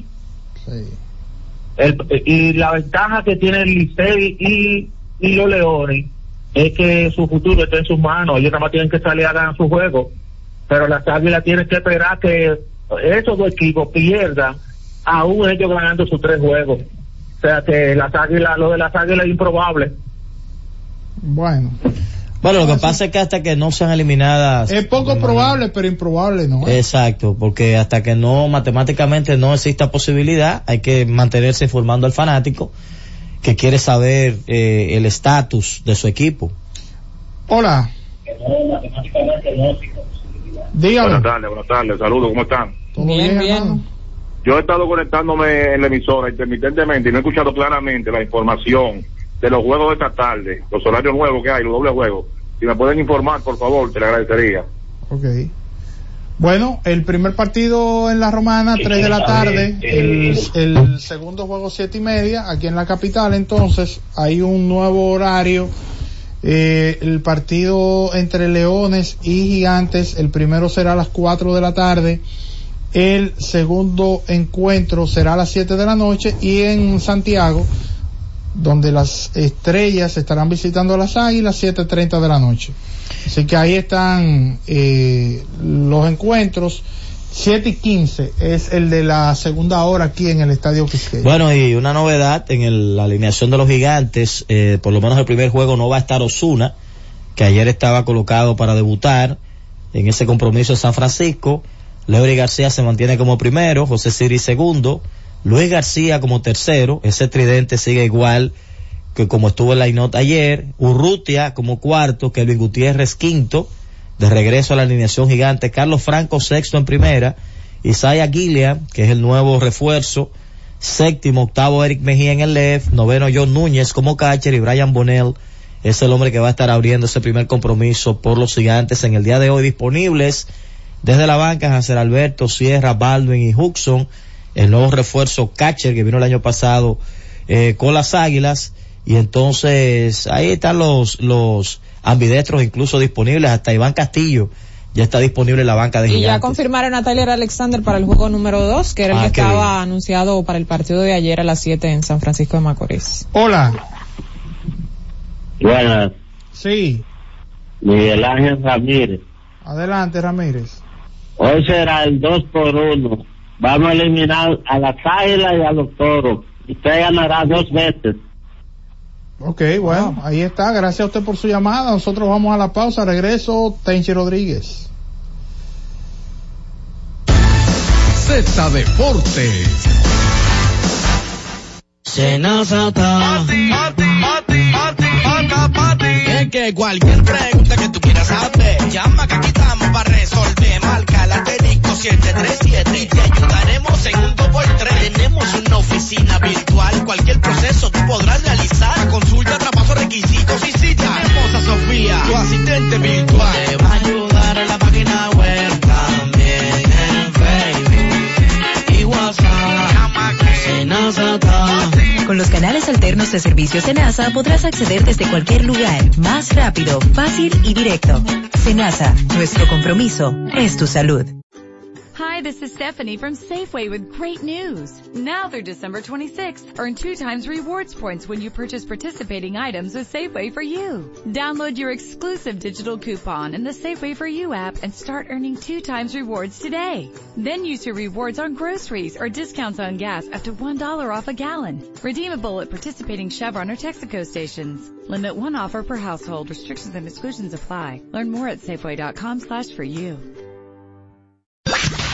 El- y la ventaja que tiene el Licey y, y los Leones es que su futuro está en sus manos. Ellos nada más tienen que salir a ganar su juego. Pero las águilas tienen que esperar que esos dos equipos pierdan, aún ellos ganando sus tres juegos. O sea que las águilas, lo de las águilas es improbable. Bueno. Bueno, lo que pasa es que hasta que no sean eliminadas. Es poco probable, pero improbable no. Exacto, porque hasta que no matemáticamente no exista posibilidad, hay que mantenerse informando al fanático que quiere saber eh, el estatus de su equipo. Hola. Dígame. Buenas tardes, buenas tardes, saludos, ¿cómo están? ¿Todo bien, hermano? Yo he estado conectándome en la emisora intermitentemente y no he escuchado claramente la información de los juegos de esta tarde, los horarios nuevos que hay, los dobles juegos. Si me pueden informar, por favor, te lo agradecería. Ok. Bueno, el primer partido en la Romana, 3 de la tarde. El, el segundo juego, siete y media. Aquí en la capital, entonces, hay un nuevo horario. Eh, el partido entre Leones y Gigantes, el primero será a las 4 de la tarde. El segundo encuentro será a las 7 de la noche. Y en Santiago, donde las estrellas estarán visitando a las águilas, 7.30 de la noche. Así que ahí están eh, los encuentros. 7 y 15 es el de la segunda hora aquí en el Estadio Quisqueya. Bueno, y una novedad en el- la alineación de los gigantes, eh, por lo menos el primer juego no va a estar Osuna, que ayer estaba colocado para debutar en ese compromiso en San Francisco. Leury García se mantiene como primero, José Siri segundo, Luis García como tercero, ese tridente sigue igual que como estuvo en la nota ayer, Urrutia como cuarto, Kelvin Gutiérrez quinto, de regreso a la alineación gigante, Carlos Franco sexto en primera, Isaiah Gilliam, que es el nuevo refuerzo, séptimo, octavo Eric Mejía en el left, noveno John Núñez como catcher y Brian Bonnell es el hombre que va a estar abriendo ese primer compromiso por los gigantes en el día de hoy disponibles desde la banca Hacer Alberto, Sierra, Baldwin y Huxon, el nuevo refuerzo catcher que vino el año pasado eh, con las águilas y entonces ahí están los los ambidestros incluso disponibles hasta Iván Castillo ya está disponible en la banca de Y ya confirmaron a Tyler Alexander para el juego número 2, que era el Ah, que estaba bien. anunciado para el partido de ayer a las 7 en San Francisco de Macorís. Hola. Buenas, Sí, Miguel Ángel Ramírez. adelante Ramírez. Hoy será el 2 por 1. Vamos a eliminar a las águilas y a los toros. Usted ganará dos veces. Ok, bueno, ahí está. Gracias a usted por su llamada. Nosotros vamos a la pausa. Regreso, Tenchi Rodríguez. Z Deportes. Es que cualquier pregunta que tú quieras saber, llama que aquí estamos para resolver. Marca la asterisco 737 y te ayudaremos en un 2x3. Tenemos una oficina virtual, cualquier proceso tú podrás realizar. Consulta, traspaso, requisitos y si Tenemos a Sofía, tu asistente virtual. Te va a ayudar en la página web, también en Facebook y WhatsApp. Con los canales alternos de servicios Senasa podrás acceder desde cualquier lugar, más rápido, fácil y directo. Senasa, nuestro compromiso es tu salud. Hi, this is Stephanie from Safeway with great news. Now through December 26th, earn two times rewards points when you purchase participating items with Safeway for You. Download your exclusive digital coupon in the Safeway for You app and start earning two times rewards today. Then use your rewards on groceries or discounts on gas up to $1 off a gallon. Redeemable at participating Chevron or Texaco stations. Limit one offer per household. Restrictions and exclusions apply. Learn more at Safeway.com slash for you.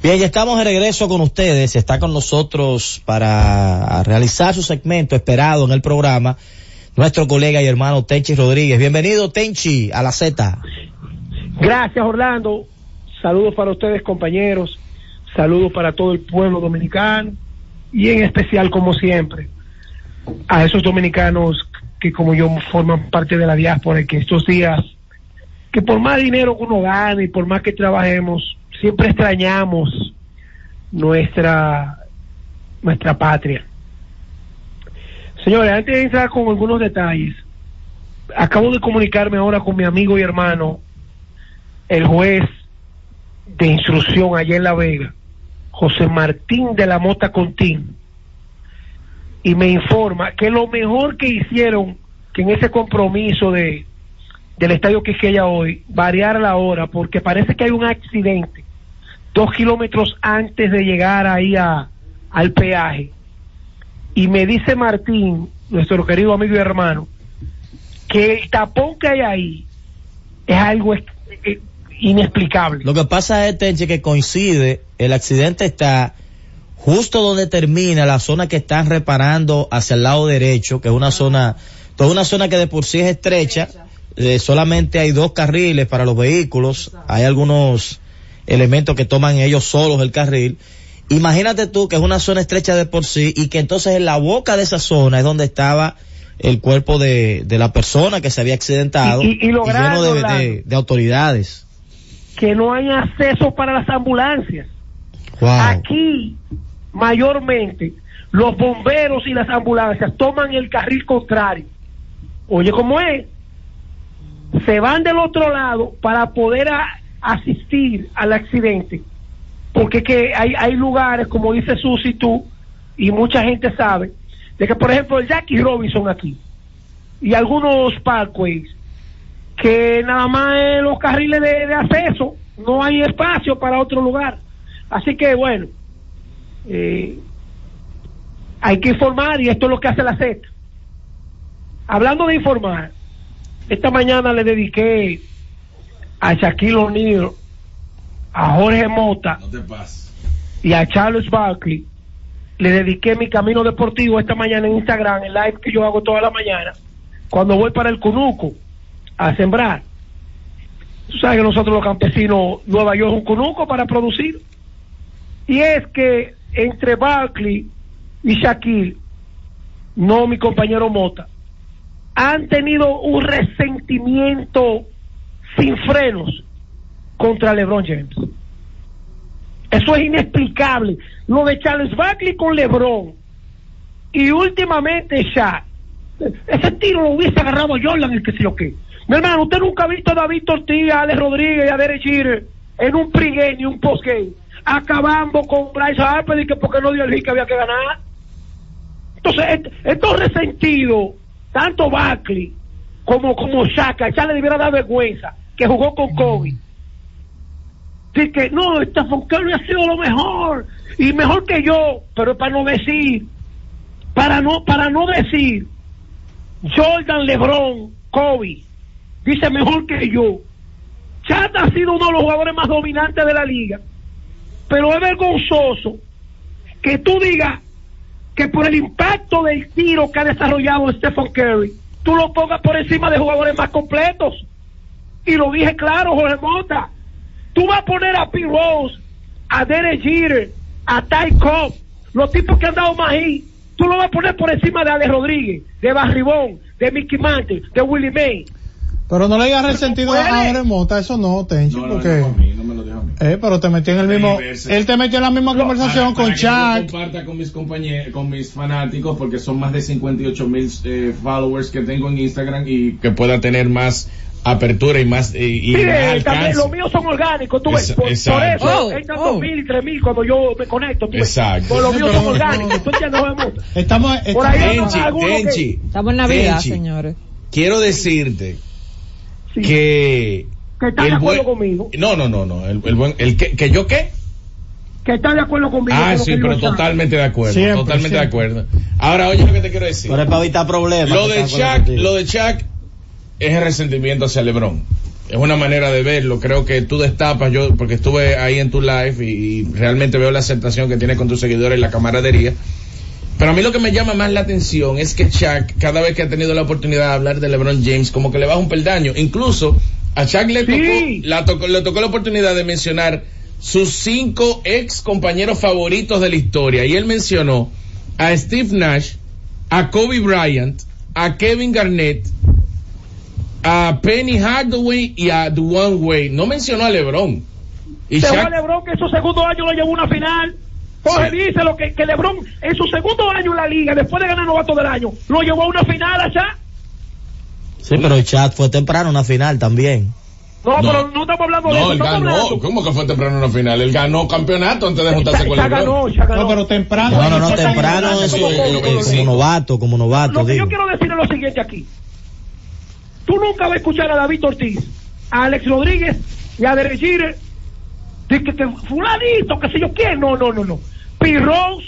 Bien, ya estamos de regreso con ustedes. Está con nosotros para realizar su segmento esperado en el programa nuestro colega y hermano Tenchi Rodríguez. Bienvenido, Tenchi, a la Z. Gracias, Orlando. Saludos para ustedes, compañeros. Saludos para todo el pueblo dominicano y en especial, como siempre, a esos dominicanos que como yo forman parte de la diáspora y que estos días, que por más dinero que uno gane y por más que trabajemos, siempre extrañamos nuestra nuestra patria. Señores, antes de entrar con algunos detalles, acabo de comunicarme ahora con mi amigo y hermano, el juez de instrucción allá en La Vega, José Martín de la Mota Contín, y me informa que lo mejor que hicieron, que en ese compromiso de del estadio Quisqueya hoy, variar la hora, porque parece que hay un accidente dos kilómetros antes de llegar ahí a, al peaje. Y me dice Martín, nuestro querido amigo y hermano, que el tapón que hay ahí es algo es- eh, inexplicable. Lo que pasa es, Tenchi, que coincide, el accidente está justo donde termina la zona que están reparando hacia el lado derecho, que es una zona, toda una zona que de por sí es estrecha, eh, solamente hay dos carriles para los vehículos, hay algunos elementos que toman ellos solos el carril. Imagínate tú que es una zona estrecha de por sí y que entonces en la boca de esa zona es donde estaba el cuerpo de, de la persona que se había accidentado Y- y- y lo lleno de- de- de autoridades. que no hay acceso para las ambulancias. Wow. Aquí, mayormente, los bomberos y las ambulancias toman el carril contrario. Oye, ¿cómo es? Se van del otro lado para poder asistir al accidente. Porque que hay, hay lugares, como dice Susi tú, y mucha gente sabe, de que, por ejemplo, el Jackie Robinson aquí y algunos parkways, que nada más en los carriles de, de acceso no hay espacio para otro lugar. Así que, bueno, eh, hay que informar y esto es lo que hace la Z. Hablando de informar, esta mañana le dediqué a Shaquille O'Neal, a Jorge Mota No y a Charles Barkley. Le dediqué mi camino deportivo esta mañana en Instagram, el live que yo hago toda la mañana, cuando voy para el Cunuco a sembrar. Tú sabes que nosotros los campesinos, Nueva York es un Cunuco para producir. Y es que entre Barkley y Shaquille, no mi compañero Mota, han tenido un resentimiento sin frenos contra LeBron James. Eso es inexplicable. Lo de Charles Barkley con LeBron y últimamente Shaq. Ese tiro lo hubiese agarrado Jordan, el que sé yo qué. Mi hermano, usted nunca ha visto a David Tortilla, a Alex Rodríguez y a Derek Jeter en un pregame y un postgame acabando con Bryce Harper y que porque no dio el hit que había que ganar. Entonces, est- estos resentidos, tanto Barkley como, como Shaq, a Shaq le debiera dar vergüenza que jugó con Kobe. Dice que no, Stephen Curry ha sido lo mejor y mejor que yo, pero para no decir, para no, para no decir, Jordan, LeBron, Kobe, dice mejor que yo. Chat ha sido uno de los jugadores más dominantes de la liga, pero es vergonzoso que tú digas que por el impacto del tiro que ha desarrollado Stephen Curry, tú lo pongas por encima de jugadores más completos. Y lo dije claro, Jorge Mota. Tú vas a poner a P. Rose, a Derek Jeter, a Ty Cobb, los tipos que han dado más ahí. Tú lo vas a poner por encima de Alex Rodríguez, de Barribón, de Mickey Mantle, de Willie May. Pero no le digas resentido a. Jorge Mota, eso no, Tenchi, porque... Eh, pero te metió en el mismo... Él te metió en la misma conversación Para- con para que yo Shaq. comparta con mis compañeros, con mis fanáticos, porque son más de 58 mil eh, followers que tengo en Instagram y que pueda tener más apertura y más, eh, y Sí, eh, también alcance. los míos son orgánicos, tú ves. Por, por exacto. eso Oh, entran oh. dos mil y tres mil cuando yo me conecto, tú ves. Exacto. Por los míos son orgánicos, ¿tú entiendes, Jorge Mota? Estamos... Por ahí Tenchi, algunos que- Tenchi, Estamos en Navidad, Tenchi, señores. quiero decirte que... Que están de el acuerdo buen- conmigo. No, no, no, no. El, el buen, el que, que yo qué? Que están de acuerdo conmigo. Ah, con sí, pero totalmente de acuerdo. Siempre, totalmente de acuerdo. Ahora, oye lo que te quiero decir. Pero es para evitar problemas. Lo de Shaq, lo de Shaq es el resentimiento hacia LeBron. Es una manera de verlo. Creo que tú destapas, yo, porque estuve ahí en tu live y, y realmente veo la aceptación que tienes con tus seguidores y la camaradería. Pero a mí lo que me llama más la atención es que Shaq, cada vez que ha tenido la oportunidad de hablar de LeBron James, como que le baja un peldaño. Incluso a Shaq le tocó, la tocó, le tocó la oportunidad de mencionar sus cinco ex compañeros favoritos de la historia. Y él mencionó a Steve Nash, a Kobe Bryant, a Kevin Garnett, a Penny Hardaway y a Dwayne Wade. No mencionó a LeBron. Y Se fue Shaq, LeBron que en su segundo año lo llevó a una final. Dice lo que, que LeBron en su segundo año en la liga, después de ganar novato del año, lo llevó a una final allá. Sí, pero el chat fue temprano una final también. No, No. pero no estamos hablando de no, eso. él Estamos ganó. hablando. ¿Cómo que fue temprano en la final? Él ganó campeonato antes de juntarse con Ya LeBron. ganó, ya ganó. No, pero temprano. No, no, no, temprano es, Como eh, como como novato, como novato, Lo que digo. yo quiero decir es lo siguiente aquí. Tú nunca vas a escuchar a David Ortiz, a Alex Rodríguez y a Derek Jeter de que, que fulanito, que sé yo quién. No, no, no, no. P. Rose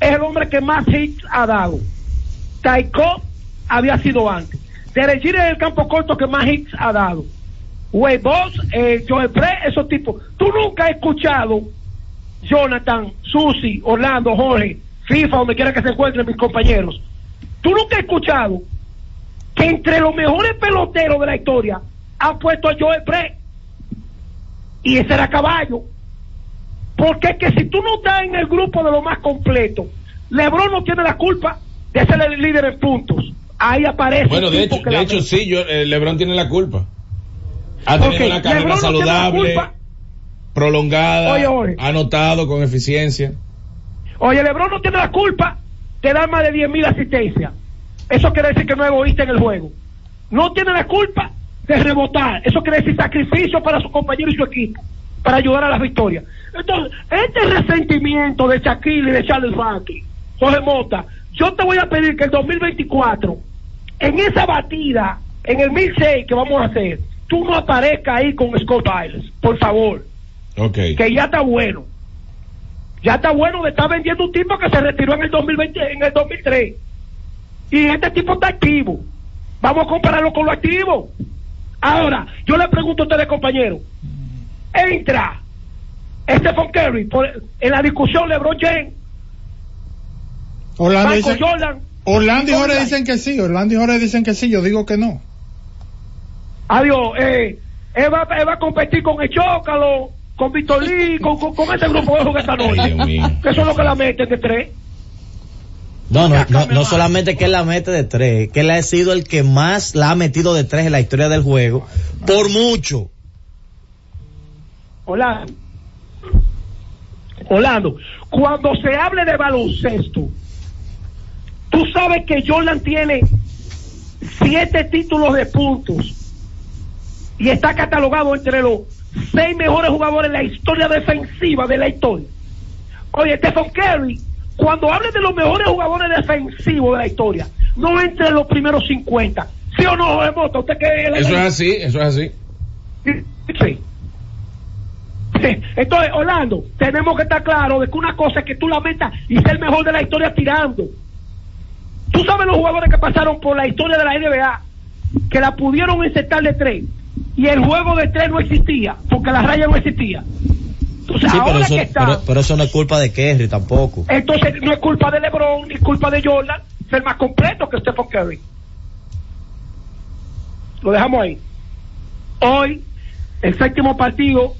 es el hombre que más hits ha dado. Taiko había sido antes. Derek Jeter es el campo corto que más hits ha dado. Boss, eh, Joel Pre, esos tipos. Tú nunca has escuchado Jonathan, Susi, Orlando, Jorge, FIFA, donde quiera que se encuentren mis compañeros. Tú nunca has escuchado que entre los mejores peloteros de la historia han puesto a Joel Pre y ese era caballo. Porque es que si tú no estás en el grupo de lo más completo, Lebron no tiene la culpa de ser el líder en puntos. Ahí aparece. Bueno, de hecho, de hecho sí, yo, eh, LeBron tiene la culpa. Ha tenido una carrera LeBron saludable, prolongada, Oye, oye. ha anotado con eficiencia. Oye, Lebron no tiene la culpa de dar más de 10 mil asistencias. Eso quiere decir que no es egoísta en el juego. No tiene la culpa de rebotar. Eso quiere decir sacrificio para su compañero y su equipo, para ayudar a las victorias. Entonces, este resentimiento de Shaquille y de Charles Barkley, Jorge Mota, yo te voy a pedir que el 2024, en esa batida, en el 1006 que vamos a hacer, tú no aparezcas ahí con Scott Biles, por favor, Ok. que ya está bueno. Ya está bueno de estar vendiendo un tipo que se retiró en el 2020, en el 2003. Y este tipo está activo. Vamos a compararlo con lo activo. Ahora, yo le pregunto a ustedes, compañeros, entra Stephen Curry por- en la discusión LeBron James, Orlando, Michael dice- Jordan, Orlando y Jorge dicen que sí, Orlando y Jorge dicen que sí, yo digo que no. Adiós. Eh, él, va, él va a competir con el Chócalo, con Víctor Lee, con, con, con este grupo de jugadores esta noche. Que eso es lo que la meten de tres. No, no, no, no solamente que él la mete de tres, que él ha sido el que más la ha metido de tres en la historia del juego, por mucho. Orlando. Orlando, cuando se hable de baloncesto, tú sabes que Jordan tiene siete títulos de puntos y está catalogado entre los seis mejores jugadores en la historia defensiva de la historia. Oye, Stephen Curry, cuando hable de los mejores jugadores defensivos de la historia, no entre en los primeros 50. ¿Sí o no, Jorge Mota? ¿Usted que Eso es así, eso es así. Sí. Sí. Entonces, Orlando, tenemos que estar claros de que una cosa es que tú la metas y ser el mejor de la historia tirando. Tú sabes los jugadores que pasaron por la historia de la NBA, que la pudieron insertar de tres, y el juego de tres no existía, porque la raya no existía. Entonces, Sí, pero ahora eso, que está, pero, pero eso no es culpa de Kerry tampoco. entonces no es culpa de LeBron ni culpa de Jordan ser más completo que Stephen Curry. Lo dejamos ahí. Hoy, el séptimo partido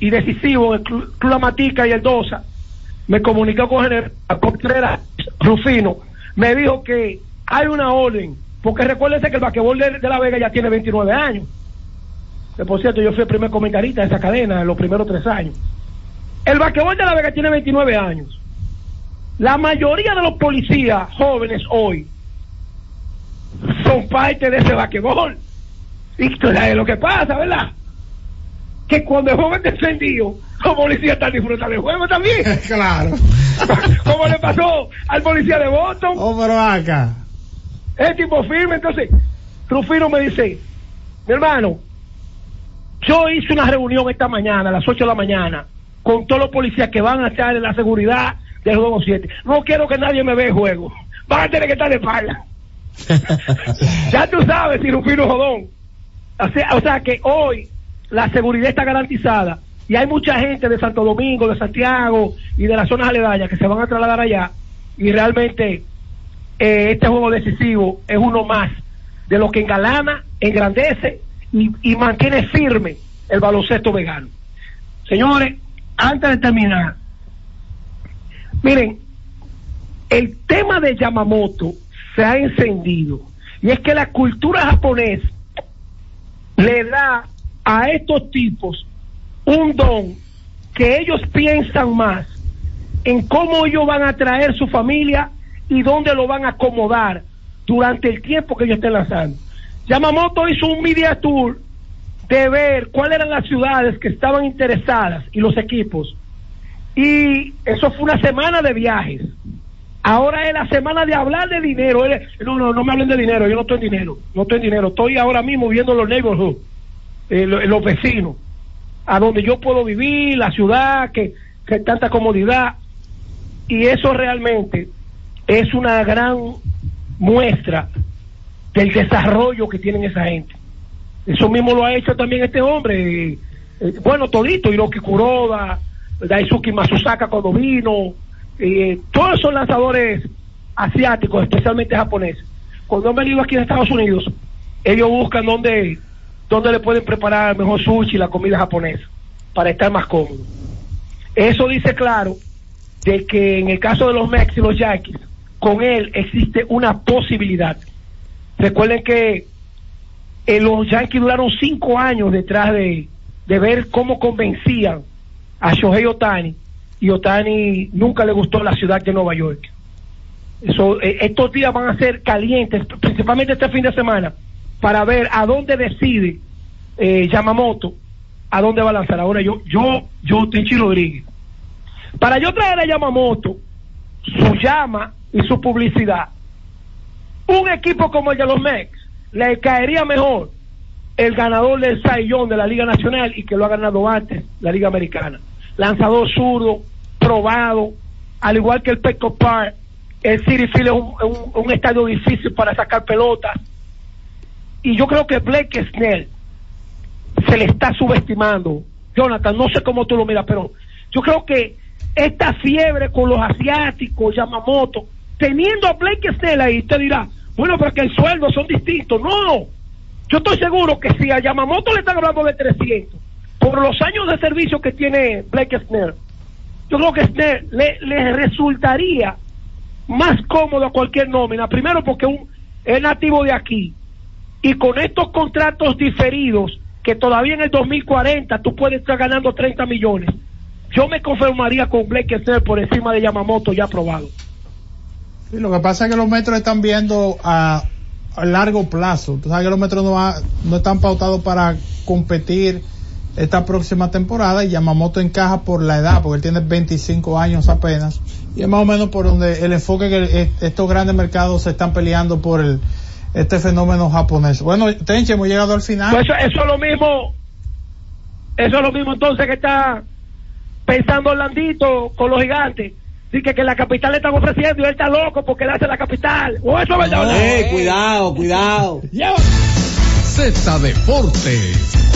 y decisivo el Club Matica y el Dosa, me comunicó con General Contreras Rufino, me dijo que hay una orden, porque recuérdense que el basquetbol de, La Vega ya tiene 29 años. Que por cierto, yo fui el primer comentarista de esa cadena en los primeros tres años. El basquetbol de La Vega tiene 29 años. La mayoría de los policías jóvenes hoy son parte de ese basquetbol. Y esto es lo que pasa, ¿verdad? Que cuando el joven descendido, los policías están disfrutando del juego también. claro. Como le pasó al policía de Boston. Oh, pero acá. Es tipo firme, entonces, Rufino me dice, mi hermano, yo hice una reunión esta mañana, a las 8 de la mañana, con todos los policías que van a estar en la seguridad del juego 7. No quiero que nadie me vea el juego. Van a tener que estar de espalda. ya tú sabes, si Rufino Jodón. O sea, o sea que hoy la seguridad está garantizada. Y hay mucha gente de Santo Domingo, de Santiago y de las zonas aledañas que se van a trasladar allá. Y realmente eh, este juego decisivo es uno más de lo que engalana, engrandece y, y mantiene firme el baloncesto vegano. Señores, antes de terminar, miren, el tema de Yamamoto se ha encendido. Y es que la cultura japonesa le da a estos tipos un don que ellos piensan más en cómo ellos van a traer su familia y dónde lo van a acomodar durante el tiempo que ellos estén lanzando. Yamamoto hizo un media tour de ver cuáles eran las ciudades que estaban interesadas y los equipos. Y eso fue una semana de viajes. Ahora es la semana de hablar de dinero. No, no, no me hablen de dinero. Yo no estoy en dinero. No estoy en dinero. Estoy ahora mismo viendo los neighborhoods, eh, lo- los vecinos, a donde yo puedo vivir, la ciudad, que, que tanta comodidad. Y eso realmente es una gran muestra del desarrollo que tienen esa gente. Eso mismo lo ha hecho también este hombre. eh, eh, bueno, todito, Hiroki Kuroda, Daisuke Masusaka cuando vino, eh, todos esos lanzadores asiáticos, especialmente japoneses, cuando han venido aquí a Estados Unidos, ellos buscan dónde, dónde le pueden preparar mejor sushi, la comida japonesa, para estar más cómodo. Eso dice claro de que en el caso de los Mets y los Yankees, con él existe una posibilidad. Recuerden que eh, los Yankees duraron cinco años detrás de, de ver cómo convencían a Shohei Otani y Otani nunca le gustó la ciudad de Nueva York. Eso, eh, estos días van a ser calientes, principalmente este fin de semana, para ver a dónde decide eh, Yamamoto, a dónde va a lanzar. Ahora yo, yo, yo, Tenchi Rodríguez. Para yo traer a Yamamoto, su llama y su publicidad. Un equipo como el de los Mex le caería mejor el ganador del Sayón de la Liga Nacional y que lo ha ganado antes la Liga Americana. Lanzador zurdo, probado, al igual que el Petco Park, el City Field es un- un estadio difícil para sacar pelotas. Y yo creo que Blake Snell se le está subestimando. Jonathan, no sé cómo tú lo miras, pero yo creo que esta fiebre con los asiáticos, Yamamoto, teniendo a Blake Snell ahí, te dirá, bueno, pero que el sueldo son distintos. No, yo estoy seguro que si a Yamamoto le están hablando de 300, por los años de servicio que tiene Blake Snell, yo creo que Snell le, le resultaría más cómodo a cualquier nómina. Primero porque un, es nativo de aquí. Y con estos contratos diferidos, que todavía en el 2040 tú puedes estar ganando 30 millones, yo me conformaría con Blake Snell por encima de Yamamoto ya aprobado. Sí, lo que pasa es que los metros están viendo a, largo plazo. Tú sabes que los metros no, no están pautados para competir esta próxima temporada y Yamamoto encaja por la edad, porque él tiene 25 años apenas. Y es más o menos por donde el enfoque que estos grandes mercados se están peleando por el, este fenómeno japonés. Bueno, Tenche, hemos llegado al final. Pues eso, eso es lo mismo, eso es lo mismo entonces que está pensando Orlandito con los gigantes. Dice que la capital le están ofreciendo y él está loco porque él hace la capital. O eso es verdad. Orlando? Ey, cuidado, cuidado. Z Deportes.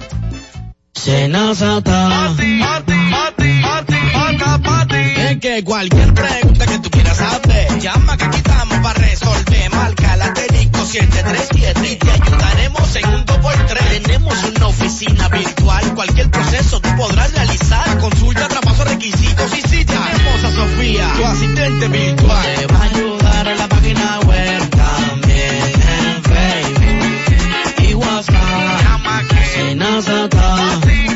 Es que cualquier pregunta que tú quieras saber, llama que aquí estamos para resolver. Marca la técnico 737 y te ayudaremos en un 2x3. Tenemos una oficina virtual, cualquier proceso tú podrás realizar. Consulta, traspaso, requisitos y si tenemos a Sofía, tu asistente virtual. Te va a ayudar en la página web también en Facebook y WhatsApp. Llama que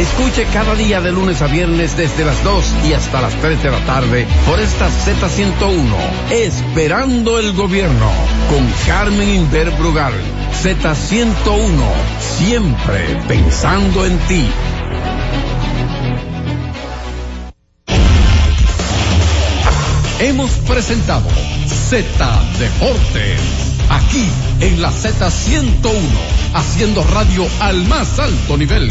Escuche cada día de lunes a viernes desde las 2 y hasta las 3 de la tarde por esta Z101, Esperando el Gobierno, con Carmen Inver Brugal. Z101, siempre pensando en ti. Hemos presentado Z Deportes, aquí en la Z101, haciendo radio al más alto nivel.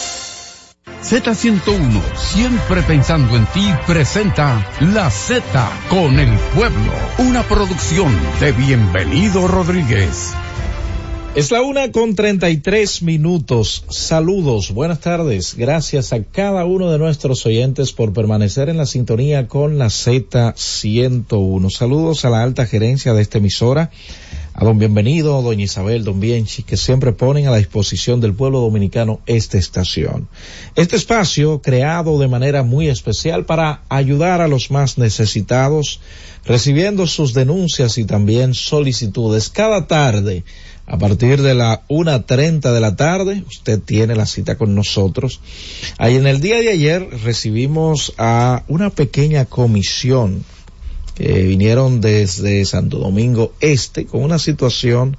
Z101, siempre pensando en ti, presenta La Z con el pueblo, una producción de Bienvenido Rodríguez. Es la una con treinta y tres minutos. Saludos, buenas tardes. Gracias a cada uno de nuestros oyentes por permanecer en la sintonía con la Z101. Saludos a la alta gerencia de esta emisora, a don Bienvenido, doña Isabel, don Bienchi, que siempre ponen a la disposición del pueblo dominicano esta estación. Este espacio creado de manera muy especial para ayudar a los más necesitados, recibiendo sus denuncias y también solicitudes cada tarde. A partir de la 1.30 de la tarde, usted tiene la cita con nosotros. Ahí en el día de ayer recibimos a una pequeña comisión que vinieron desde Santo Domingo Este con una situación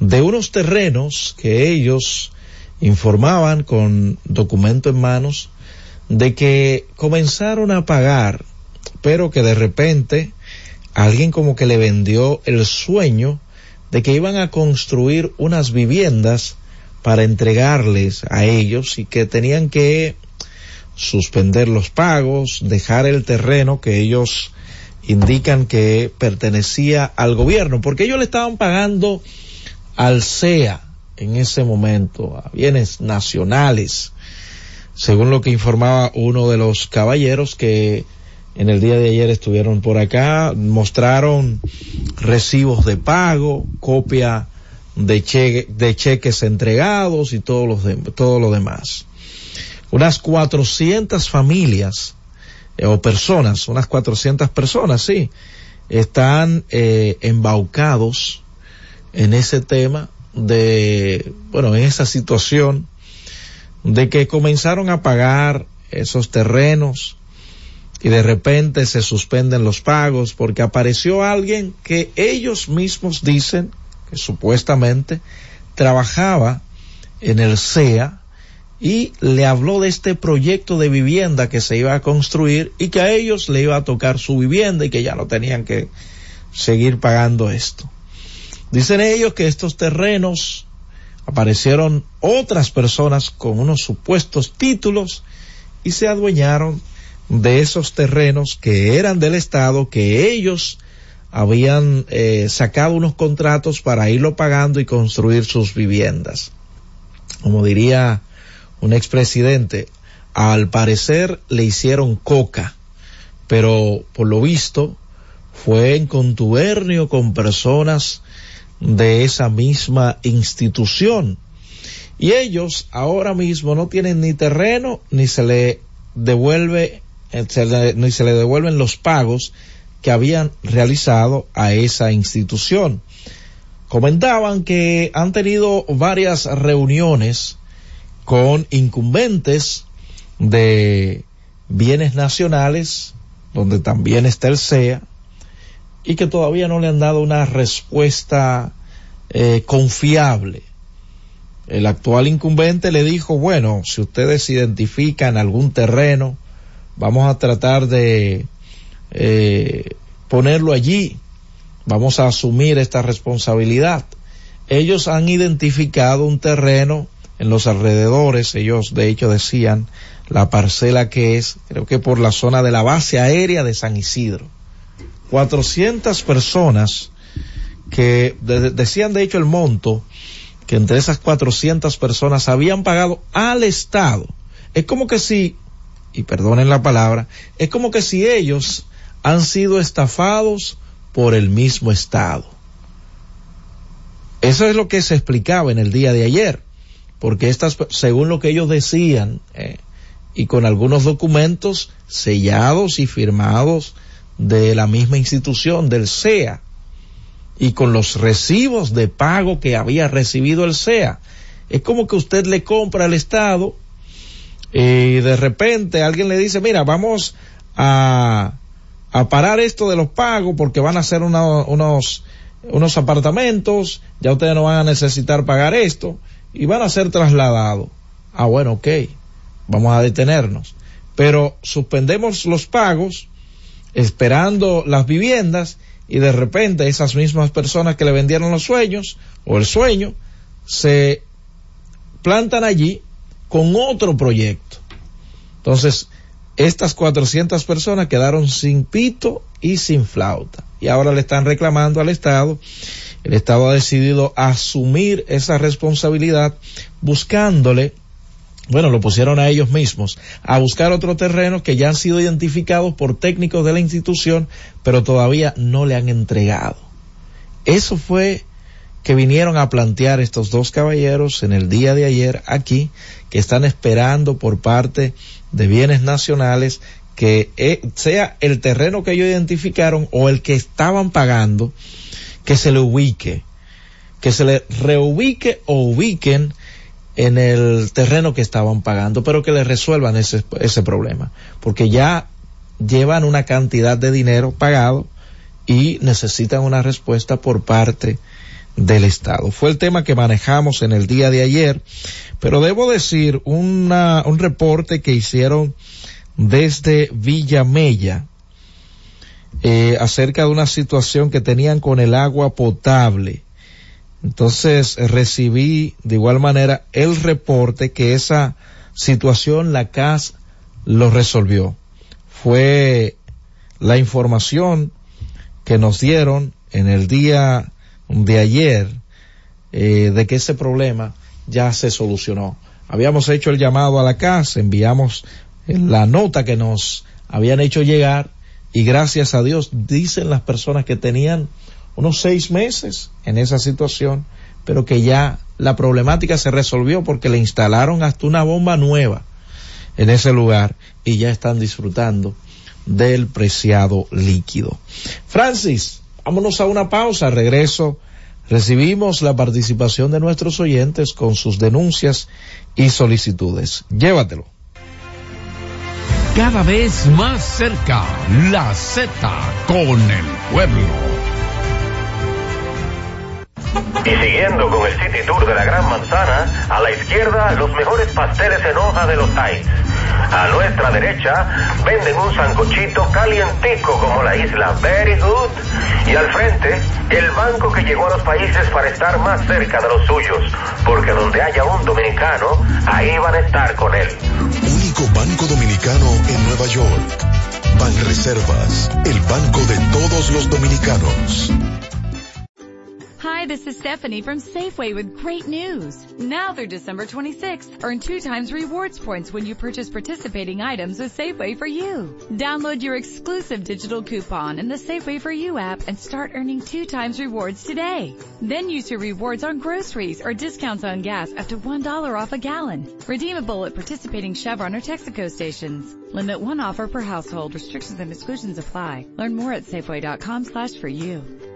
de unos terrenos que ellos informaban con documento en manos de que comenzaron a pagar, pero que de repente alguien como que le vendió el sueño de que iban a construir unas viviendas para entregarles a ellos y que tenían que suspender los pagos, dejar el terreno que ellos indican que pertenecía al gobierno, porque ellos le estaban pagando al CEA en ese momento, a bienes nacionales, según lo que informaba uno de los caballeros que en el día de ayer estuvieron por acá, mostraron recibos de pago, copia de, cheque, de cheques entregados y todo, los de, todo lo demás. Unas 400 familias eh, o personas, unas 400 personas, sí, están eh, embaucados en ese tema de, bueno, en esa situación de que comenzaron a pagar esos terrenos y de repente se suspenden los pagos porque apareció alguien que ellos mismos dicen que supuestamente trabajaba en el CEA y le habló de este proyecto de vivienda que se iba a construir y que a ellos le iba a tocar su vivienda y que ya no tenían que seguir pagando esto. Dicen ellos que estos terrenos aparecieron otras personas con unos supuestos títulos y se adueñaron de esos terrenos que eran del Estado, que ellos habían eh, sacado unos contratos para irlo pagando y construir sus viviendas. Como diría un expresidente, al parecer le hicieron coca, pero por lo visto fue en contubernio con personas de esa misma institución. Y ellos ahora mismo no tienen ni terreno ni se le devuelve ni se le devuelven los pagos que habían realizado a esa institución. Comentaban que han tenido varias reuniones con incumbentes de bienes nacionales, donde también está el CEA, y que todavía no le han dado una respuesta eh, confiable. El actual incumbente le dijo, bueno, si ustedes identifican algún terreno, vamos a tratar de eh, ponerlo allí, vamos a asumir esta responsabilidad. Ellos han identificado un terreno en los alrededores, ellos de hecho decían la parcela que es, creo que por la zona de la base aérea de San Isidro. 400 personas que de, decían de hecho el monto, que entre esas 400 personas habían pagado al Estado. Es como que si, y perdonen la palabra, es como que si ellos han sido estafados por el mismo Estado. Eso es lo que se explicaba en el día de ayer porque estas, según lo que ellos decían, eh, y con algunos documentos sellados y firmados de la misma institución, del CEA, y con los recibos de pago que había recibido el CEA. Es como que usted le compra al Estado y de repente alguien le dice, mira, vamos a, a parar esto de los pagos porque van a hacer unos, unos apartamentos, ya ustedes no van a necesitar pagar esto y van a ser trasladados. Ah, bueno, ok, vamos a detenernos. Pero suspendemos los pagos esperando las viviendas y de repente esas mismas personas que le vendieron los sueños o el sueño se plantan allí con otro proyecto. Entonces, estas 400 personas quedaron sin pito y sin flauta. Y ahora le están reclamando al Estado el Estado ha decidido asumir esa responsabilidad buscándole, bueno, lo pusieron a ellos mismos, a buscar otro terreno que ya han sido identificados por técnicos de la institución, pero todavía no le han entregado. Eso fue que vinieron a plantear estos dos caballeros en el día de ayer aquí, que están esperando por parte de bienes nacionales que eh, sea el terreno que ellos identificaron o el que estaban pagando, que se le ubique, que se le reubique o ubiquen en el terreno que estaban pagando, pero que le resuelvan ese, ese problema, porque ya llevan una cantidad de dinero pagado y necesitan una respuesta por parte del Estado. Fue el tema que manejamos en el día de ayer, pero debo decir una, un reporte que hicieron desde Villamella eh, acerca de una situación que tenían con el agua potable. Entonces eh, recibí de igual manera el reporte que esa situación la CAS lo resolvió. Fue la información que nos dieron en el día de ayer eh, de que ese problema ya se solucionó. Habíamos hecho el llamado a la CAS, enviamos la nota que nos habían hecho llegar y gracias a Dios dicen las personas que tenían unos seis meses en esa situación, pero que ya la problemática se resolvió porque le instalaron hasta una bomba nueva en ese lugar y ya están disfrutando del preciado líquido. Francis, vámonos a una pausa, regreso. Recibimos la participación de nuestros oyentes con sus denuncias y solicitudes. Llévatelo. Cada vez más cerca, la Z con el pueblo. Y siguiendo con el City Tour de la Gran Manzana, a la izquierda los mejores pasteles en hoja de los Times. A nuestra derecha venden un sancochito calientico como la isla Very Good. Y al frente, el banco que llegó a los países para estar más cerca de los suyos. Porque donde haya un dominicano, ahí van a estar con él. Banco dominicano en Nueva York. Banreservas, el banco de todos los dominicanos. Hi, this is Stephanie from Safeway with great news. Now through December 26th, earn two times rewards points when you purchase participating items with Safeway for You. Download your exclusive digital coupon in the Safeway for You app and start earning two times rewards today. Then use your rewards on groceries or discounts on gas up to $1 off a gallon. Redeemable at participating Chevron or Texaco stations. Limit one offer per household. Restrictions and exclusions apply. Learn more at Safeway.com slash for you.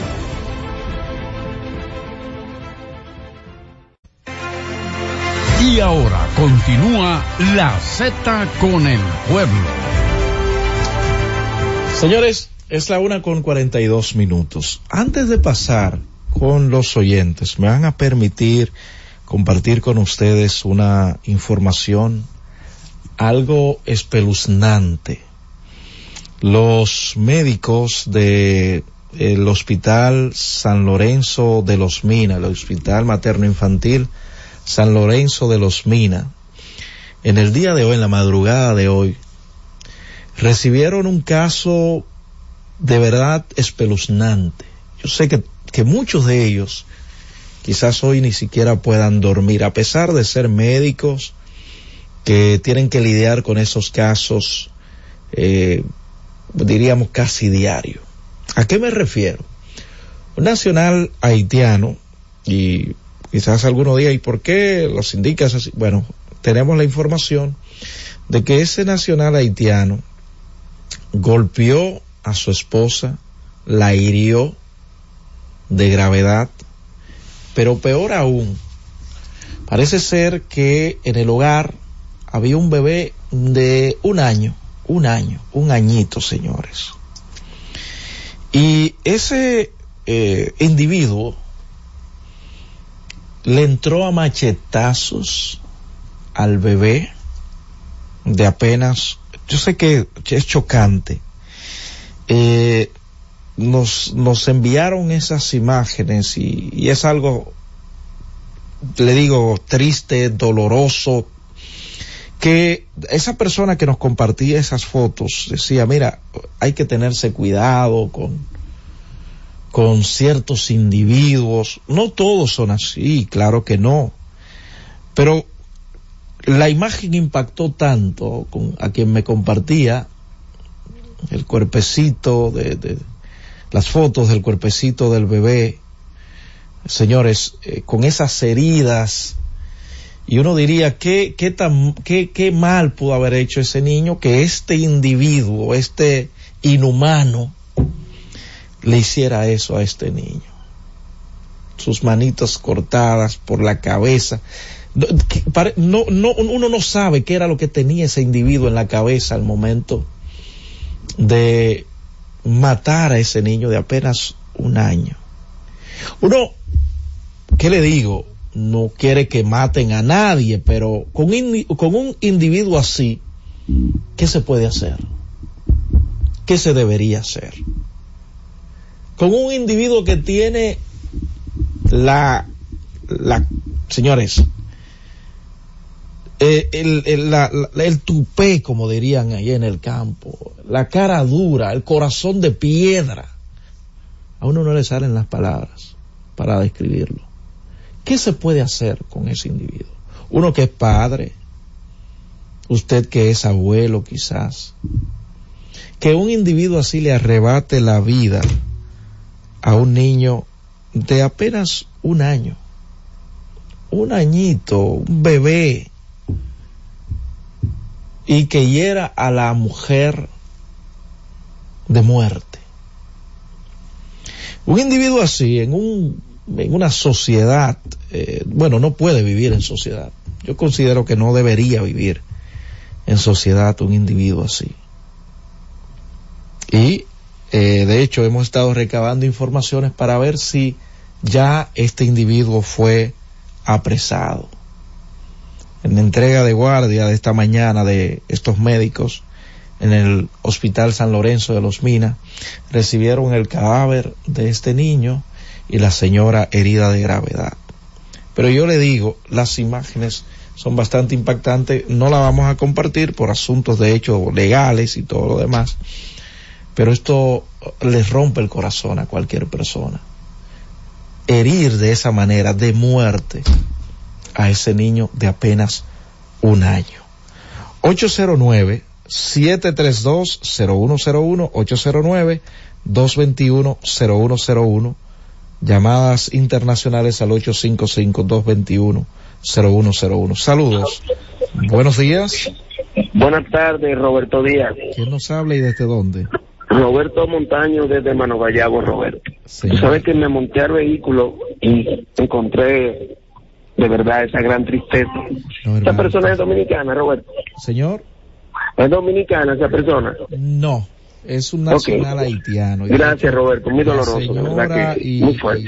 Y ahora continúa la Z con el pueblo. Señores, es la una con 42 minutos. Antes de pasar con los oyentes, me van a permitir compartir con ustedes una información algo espeluznante. Los médicos de el Hospital San Lorenzo de los Minas, el Hospital Materno Infantil San Lorenzo de los Minas, en el día de hoy, en la madrugada de hoy, recibieron un caso de verdad espeluznante. Yo sé que, que muchos de ellos quizás hoy ni siquiera puedan dormir, a pesar de ser médicos que tienen que lidiar con esos casos, eh, diríamos casi diario. ¿A qué me refiero? Un nacional haitiano, y quizás alguno diga, ¿y por qué los indicas así? Bueno, tenemos la información de que ese nacional haitiano golpeó a su esposa, la hirió de gravedad, pero peor aún, parece ser que en el hogar había un bebé de un año, un año, un añito, señores. Y ese eh, individuo le entró a machetazos al bebé de apenas, yo sé que es chocante, eh, nos, nos enviaron esas imágenes y, y es algo, le digo, triste, doloroso, que esa persona que nos compartía esas fotos decía, mira, hay que tenerse cuidado con, con ciertos individuos. No todos son así, claro que no. Pero la imagen impactó tanto a quien me compartía el cuerpecito de, de las fotos del cuerpecito del bebé. Señores, eh, con esas heridas, y uno diría, ¿qué, qué, tan, qué, qué mal pudo haber hecho ese niño que este individuo, este inhumano, le hiciera eso a este niño? Sus manitas cortadas por la cabeza. No, no, no, uno no sabe qué era lo que tenía ese individuo en la cabeza al momento de matar a ese niño de apenas un año. Uno, ¿qué le digo? No quiere que maten a nadie, pero con, con un individuo así, ¿qué se puede hacer? ¿Qué se debería hacer? Con un individuo que tiene la, señores, eh, el tupé, como dirían ahí en el campo, la cara dura, el corazón de piedra. A uno no le salen las palabras para describirlo. ¿Qué se puede hacer con ese individuo? Uno que es padre, usted que es abuelo quizás, que un individuo así le arrebate la vida a un niño de apenas un año, un añito, un bebé, y que hiera a la mujer de muerte. Un individuo así en un en una sociedad, eh, bueno, no puede vivir en sociedad. Yo considero que no debería vivir en sociedad un individuo así. Y eh, de hecho hemos estado recabando informaciones para ver si ya este individuo fue apresado. En la entrega de guardia de esta mañana de estos médicos en el Hospital San Lorenzo de los Minas, recibieron el cadáver de este niño y la señora herida de gravedad. Pero yo le digo, las imágenes son bastante impactantes, no la vamos a compartir por asuntos de hecho legales y todo lo demás, pero esto les rompe el corazón a cualquier persona. Herir de esa manera, de muerte, a ese niño de apenas un año. 809-732-0101, 809-221-0101, llamadas internacionales al 855-221-0101. Saludos. Buenos días. Buenas tardes, Roberto Díaz. ¿Quién nos habla y desde dónde? Roberto Montaño desde Manogallabo, Roberto. Tú sabes que me monté al vehículo y encontré de verdad esa gran tristeza. esa persona es dominicana, Roberto. Señor, Es dominicana esa persona. no, es un nacional haitiano. Gracias, Roberto. Muy doloroso, señora que y, muy fuerte.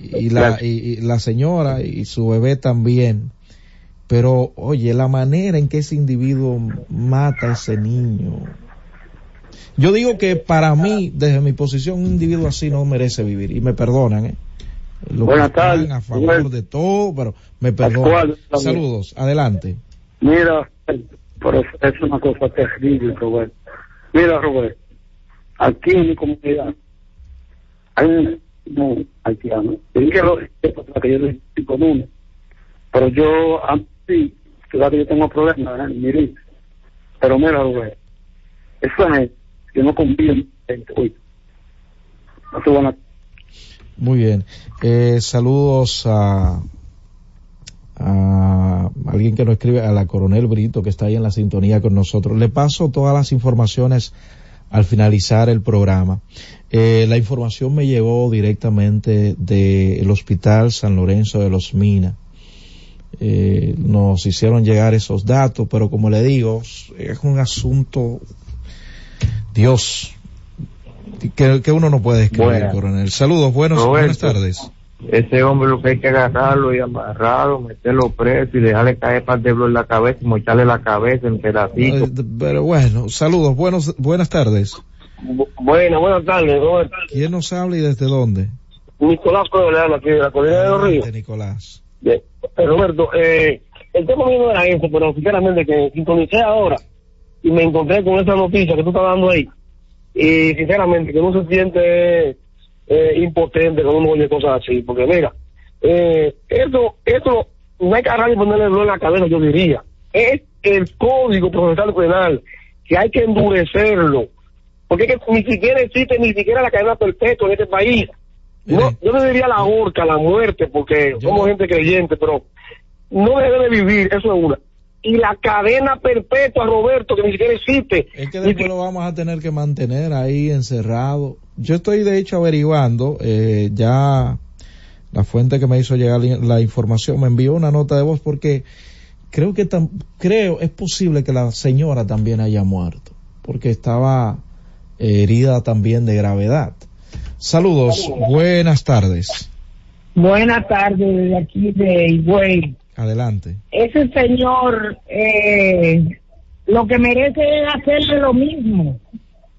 y- y la, y la señora y su bebé también. Pero, oye, la manera en que ese individuo mata a ese niño. Yo digo que para mí, desde mi posición, un individuo así no merece vivir. Y me perdonan, ¿eh? Los Buenas tardes. a favor de todo, pero me perdonan. Saludos, adelante. Mira, pero es una cosa terrible, Roberto. Mira, Roberto, aquí en mi comunidad hay un no, haitiano. Yo dije lo- que yo no estoy con uno. Pero yo, sí, claro que yo tengo problemas, ¿eh? Mire. Pero mira, Roberto, esa gente, yo no confío en Muy bien. Eh, saludos a, a alguien que nos escribe, a la coronel Brito, que está ahí en la sintonía con nosotros. Le paso todas las informaciones al finalizar el programa. Eh, la información me llegó directamente del Hospital San Lorenzo de los Minas. Eh, nos hicieron llegar esos datos, pero como le digo, es un asunto, Dios, que, que uno no puede escribir, Buenas. coronel. Saludos, buenos, Roberto. buenas tardes. Ese hombre lo que hay que agarrarlo y amarrarlo, meterlo preso y dejarle caer par de en la cabeza y mocharle la cabeza en pedacitos. Eh, Pero bueno, saludos, buenos, buenas tardes. Bueno, buenas tardes, Roberto. ¿Quién nos habla y desde dónde? Nicolás Coronel, aquí de la Colina de los Ríos. Nicolás. Bien. Eh, Roberto, eh, el tema mío no era eso, pero sinceramente que sintonicé ahora y me encontré con esa noticia que tú estás dando ahí. Y sinceramente que uno se siente eh, impotente cuando uno oye cosas así. Porque mira, eh, esto, esto no hay que agarrar y ponerle en la cabeza, yo diría. Es el código procesal penal que hay que endurecerlo. Porque es que ni siquiera existe ni siquiera la cadena perpetua en este país. No, yo no diría la horca, la muerte, porque somos gente creyente, pero no debe vivir, eso es una. Y la cadena perpetua, Roberto, que ni siquiera existe. Es que después lo vamos a tener que mantener ahí encerrado. Yo estoy de hecho averiguando, eh, ya la fuente que me hizo llegar la información me envió una nota de voz porque creo que tam- creo es posible que la señora también haya muerto porque estaba eh, herida también de gravedad. Saludos, buenas tardes. Buenas tardes, de aquí de Higüey. Adelante. Ese señor eh, lo que merece es hacerle lo mismo.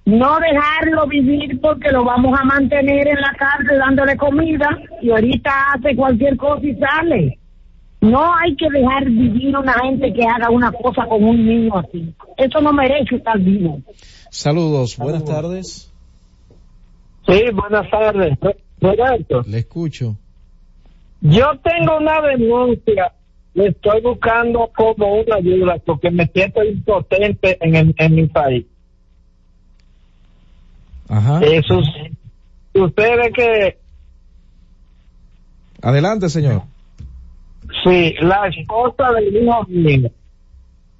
No dejarlo vivir porque lo vamos a mantener en la cárcel dándole comida y ahorita hace cualquier cosa y sale. No hay que dejar vivir una gente que haga una cosa con un niño así. Eso no merece estar vivo. Saludos, buenas tardes. Sí, buenas tardes. Roberto, Le escucho. yo tengo una denuncia. Le estoy buscando como una ayuda porque me siento impotente en, el- en mi país. Ajá. Eso sí. Usted ve que Adelante, señor. Sí, la esposa del hijo mío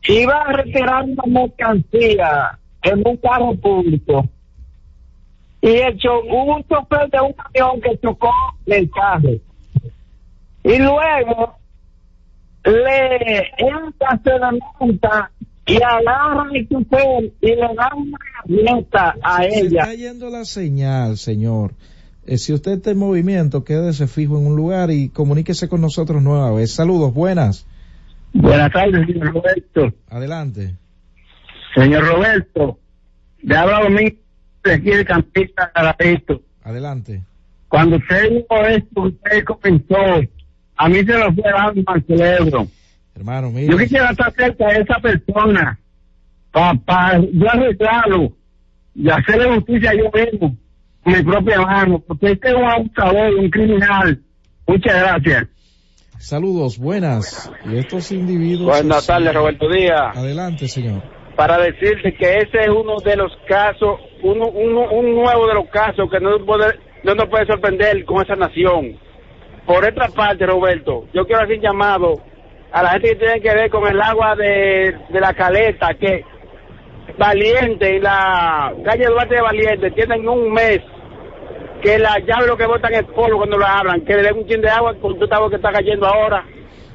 iba a retirar una mercancía en un carro público y hecho, un chofer de un camión que chocó el carro y luego le monta y agarra el chofer y le da una herramienta a Se ella. está yendo la señal, señor. Eh, si usted está en movimiento, quédese fijo en un lugar y comuníquese con nosotros nueva vez. Saludos, buenas. Buenas tardes, señor Roberto. Adelante. Señor Roberto, le habla domingo de aquí de Campista. Adelante. Cuando usted dijo esto, usted comenzó, a mí se me fue dando al cerebro. Hermano, Yo mire. quisiera estar cerca de esa persona para yo arreglarlo y hacerle justicia yo mismo, con mi propia mano, porque este es un abusador, un criminal. Muchas gracias. Saludos, buenas. Y estos individuos. Buenas tardes, Roberto Díaz. Adelante, señor. Para decirte que ese es uno de los casos, uno, uno- un nuevo de los casos que no, puede, no nos puede sorprender con esa nación. Por otra parte, Roberto, yo quiero hacer un llamado a la gente que tiene que ver con el agua de, de la caleta, que Valiente y la calle Duarte de Valiente tienen un mes que la llave lo que botan es polvo cuando lo hablan, que le den un chin de agua con todo agua que está cayendo ahora.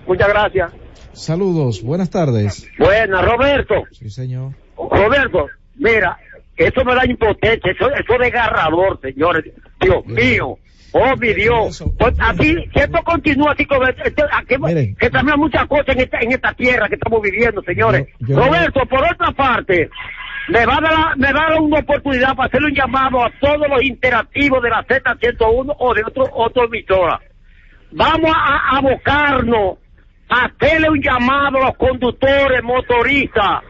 Muchas gracias. Saludos, buenas tardes. Buena, Roberto. Sí, señor. Roberto, mira, eso me da impotencia, eso, eso es desgarrador, señores. Dios mío, oh mi Dios. Pues así, si esto continúa así como esto, aquí, que también muchas cosas en esta, en esta tierra que estamos viviendo, señores. Yo- yo- Roberto, por otra parte, me va, a dar, me va a dar una oportunidad para hacerle un llamado a todos los interactivos de la Z101 o de otro, otro emisora. Vamos a a abocarnos a hacerle un llamado a los conductores, motoristas,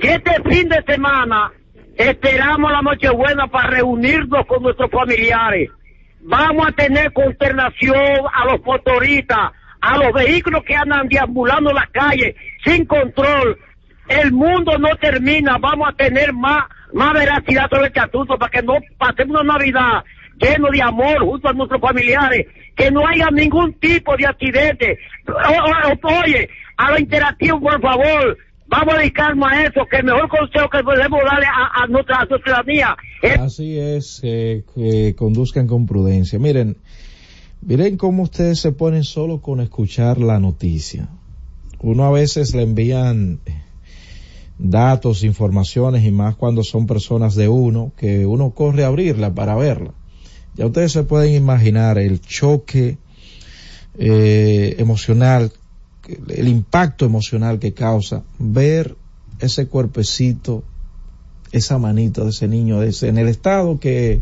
que este fin de semana esperamos la Nochebuena para reunirnos con nuestros familiares. Vamos a tener consternación a los motoristas, a los vehículos que andan deambulando en la calle sin control. El mundo no termina, vamos a tener más, más veracidad sobre este asunto para que no pasemos una Navidad lleno de amor junto a nuestros familiares, que no haya ningún tipo de accidente. Oye, a lo interactivo, por favor, Vamos a dedicarnos a eso, que el mejor consejo que podemos darle a, nuestra ciudadanía Así es, eh, que conduzcan con prudencia. Miren, miren cómo ustedes se ponen solo con escuchar la noticia. Uno a veces le envían datos, informaciones y más cuando son personas de uno, que uno corre a abrirla para verla. Ya ustedes se pueden imaginar el choque eh, emocional, el impacto emocional que causa ver ese cuerpecito, esa manito de ese niño, de ese, en el estado que,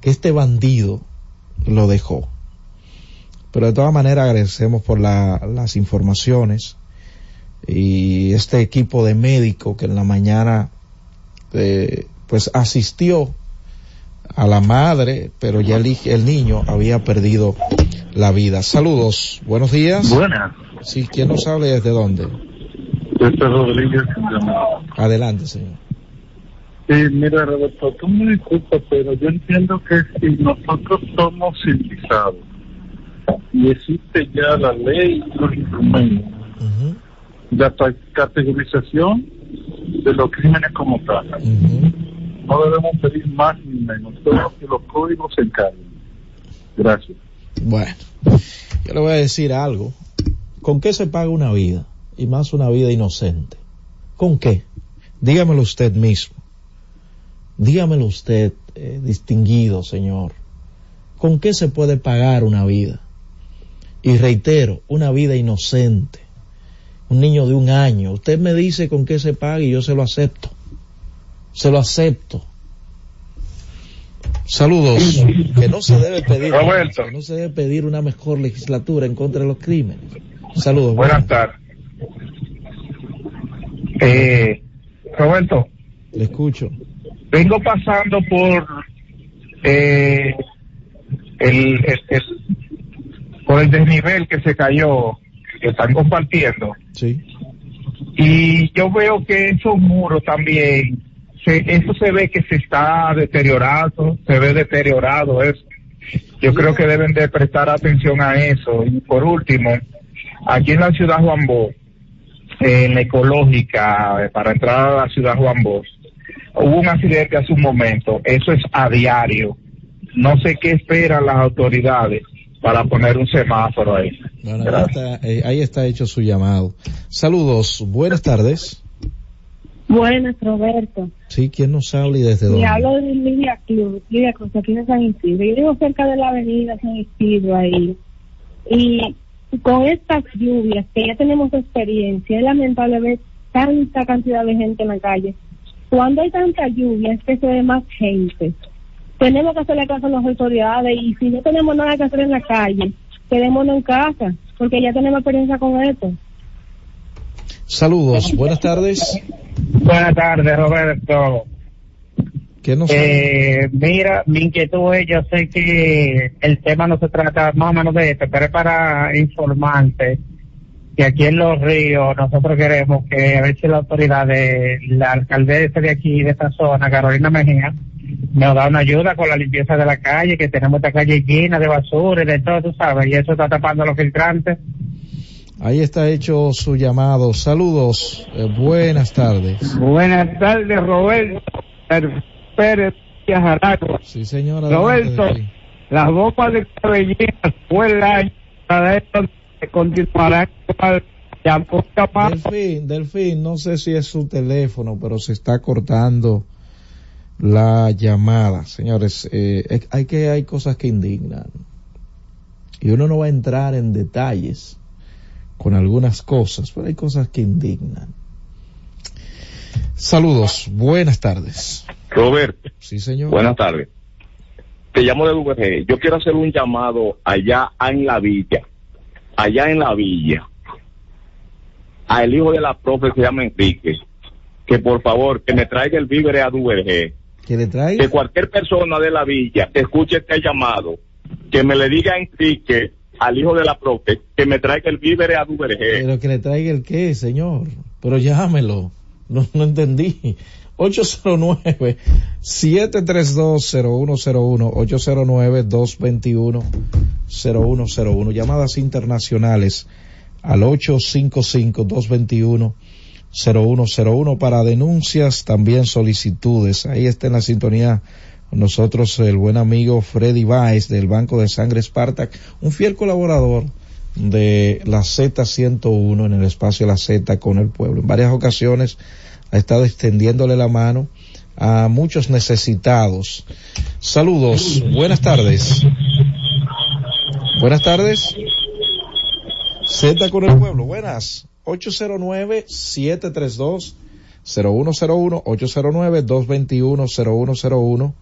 que este bandido lo dejó. Pero de todas maneras agradecemos por la- las informaciones y este equipo de médicos que en la mañana eh, pues asistió a la madre, pero ya el, niño había perdido la vida. Saludos, buenos días. Buenas. Sí, ¿quién nos habla y desde dónde? Este es Rodríguez. Adelante, señor. Sí, mira, Roberto, tú me disculpas, pero yo entiendo que si nosotros somos civilizados y existe ya la ley y los instrumentos, la ta- categorización de los crímenes como tal, no debemos pedir más ni menos, que los códigos se encarguen. Gracias. Bueno, yo le voy a decir algo. ¿Con qué se paga una vida? Y más una vida inocente. ¿Con qué? Dígamelo usted mismo. Dígamelo usted, eh, distinguido señor. ¿Con qué se puede pagar una vida? Y reitero, una vida inocente. Un niño de un año. Usted me dice con qué se paga y yo se lo acepto. Se lo acepto. Saludos. Que no se debe pedir, Roberto. que no se debe pedir una mejor legislatura en contra de los crímenes. Saludos. Buenas tardes. Eh, Roberto, Le escucho. vengo pasando por eh, el, el- el- por el desnivel que se cayó, que están compartiendo. Sí. Y yo veo que esos muros también, se, eso se ve que se está deteriorado, se ve deteriorado eso. Yo creo que deben de prestar atención a eso. Y por último, aquí en la ciudad Juan Bosch, en la ecológica, eh, para entrar a la ciudad Juan Bosch, hubo un accidente hace un momento. Eso es a diario. No sé qué esperan las autoridades para poner un semáforo ahí. Eh, ahí está hecho su llamado. Saludos. Buenas tardes. Buenas, Roberto. Sí, ¿quién nos habla y desde dónde? hablo de Lidia Cruz, Lidia Cruz, aquí de San Isidro. Yo vivo cerca de la avenida San Isidro ahí. Y con estas lluvias, que ya tenemos experiencia, es lamentable ver tanta cantidad de gente en la calle. Cuando hay tanta lluvia, es que se ve más gente. Tenemos que hacerle caso a las autoridades y si no tenemos nada que hacer en la calle, quedémonos en casa, porque ya tenemos experiencia con esto. Saludos. Buenas tardes. Buenas tardes, Roberto. ¿Qué nos Eh, mira, mi inquietud es, yo sé que el tema no se trata más o menos de esto, pero es para informarte que aquí en Los Ríos nosotros queremos que a ver si la autoridad de la alcaldesa de aquí, de esta zona, Carolina Mejía, nos da una ayuda con la limpieza de la calle, que tenemos esta calle llena de basura y de todo, tú sabes, y eso está tapando los filtrantes. Ahí está hecho su llamado. Saludos. Eh, buenas tardes. Buenas tardes, Roberto Pérez. Sí, señora. Roberto, las bombas de cabellera fue el año para esto que continuará. Delfín, Delfín, no sé si es su teléfono, pero se está cortando la llamada. Señores, eh, hay que, hay cosas que indignan. Y uno no va a entrar en detalles con algunas cosas, pero hay cosas que indignan. Saludos, buenas tardes. Roberto. Sí, señor. Buenas tardes. Te llamo de VG. Yo quiero hacer un llamado allá en la villa. Allá en la villa. Al hijo de la profe se llama Enrique. Que por favor, que me traiga el víveres a VG. Que le traiga. Que cualquier persona de la villa que escuche este llamado, que me le diga a Enrique, al hijo de la profe, que me traiga el víveres a VG. Pero que le traiga el qué, señor. Pero llámelo. No, no entendí. 809-732-0101, 809-221-0101. Llamadas internacionales al 855-221-0101. 0101 para denuncias, también solicitudes. Ahí está en la sintonía nosotros el buen amigo Freddy Baez del Banco de Sangre Spartak, un fiel colaborador de la Z101 en el espacio La Z con el pueblo. En varias ocasiones ha estado extendiéndole la mano a muchos necesitados. Saludos, buenas tardes. Buenas tardes. Z con el pueblo, buenas. 809-732-0101, 809-221-0101.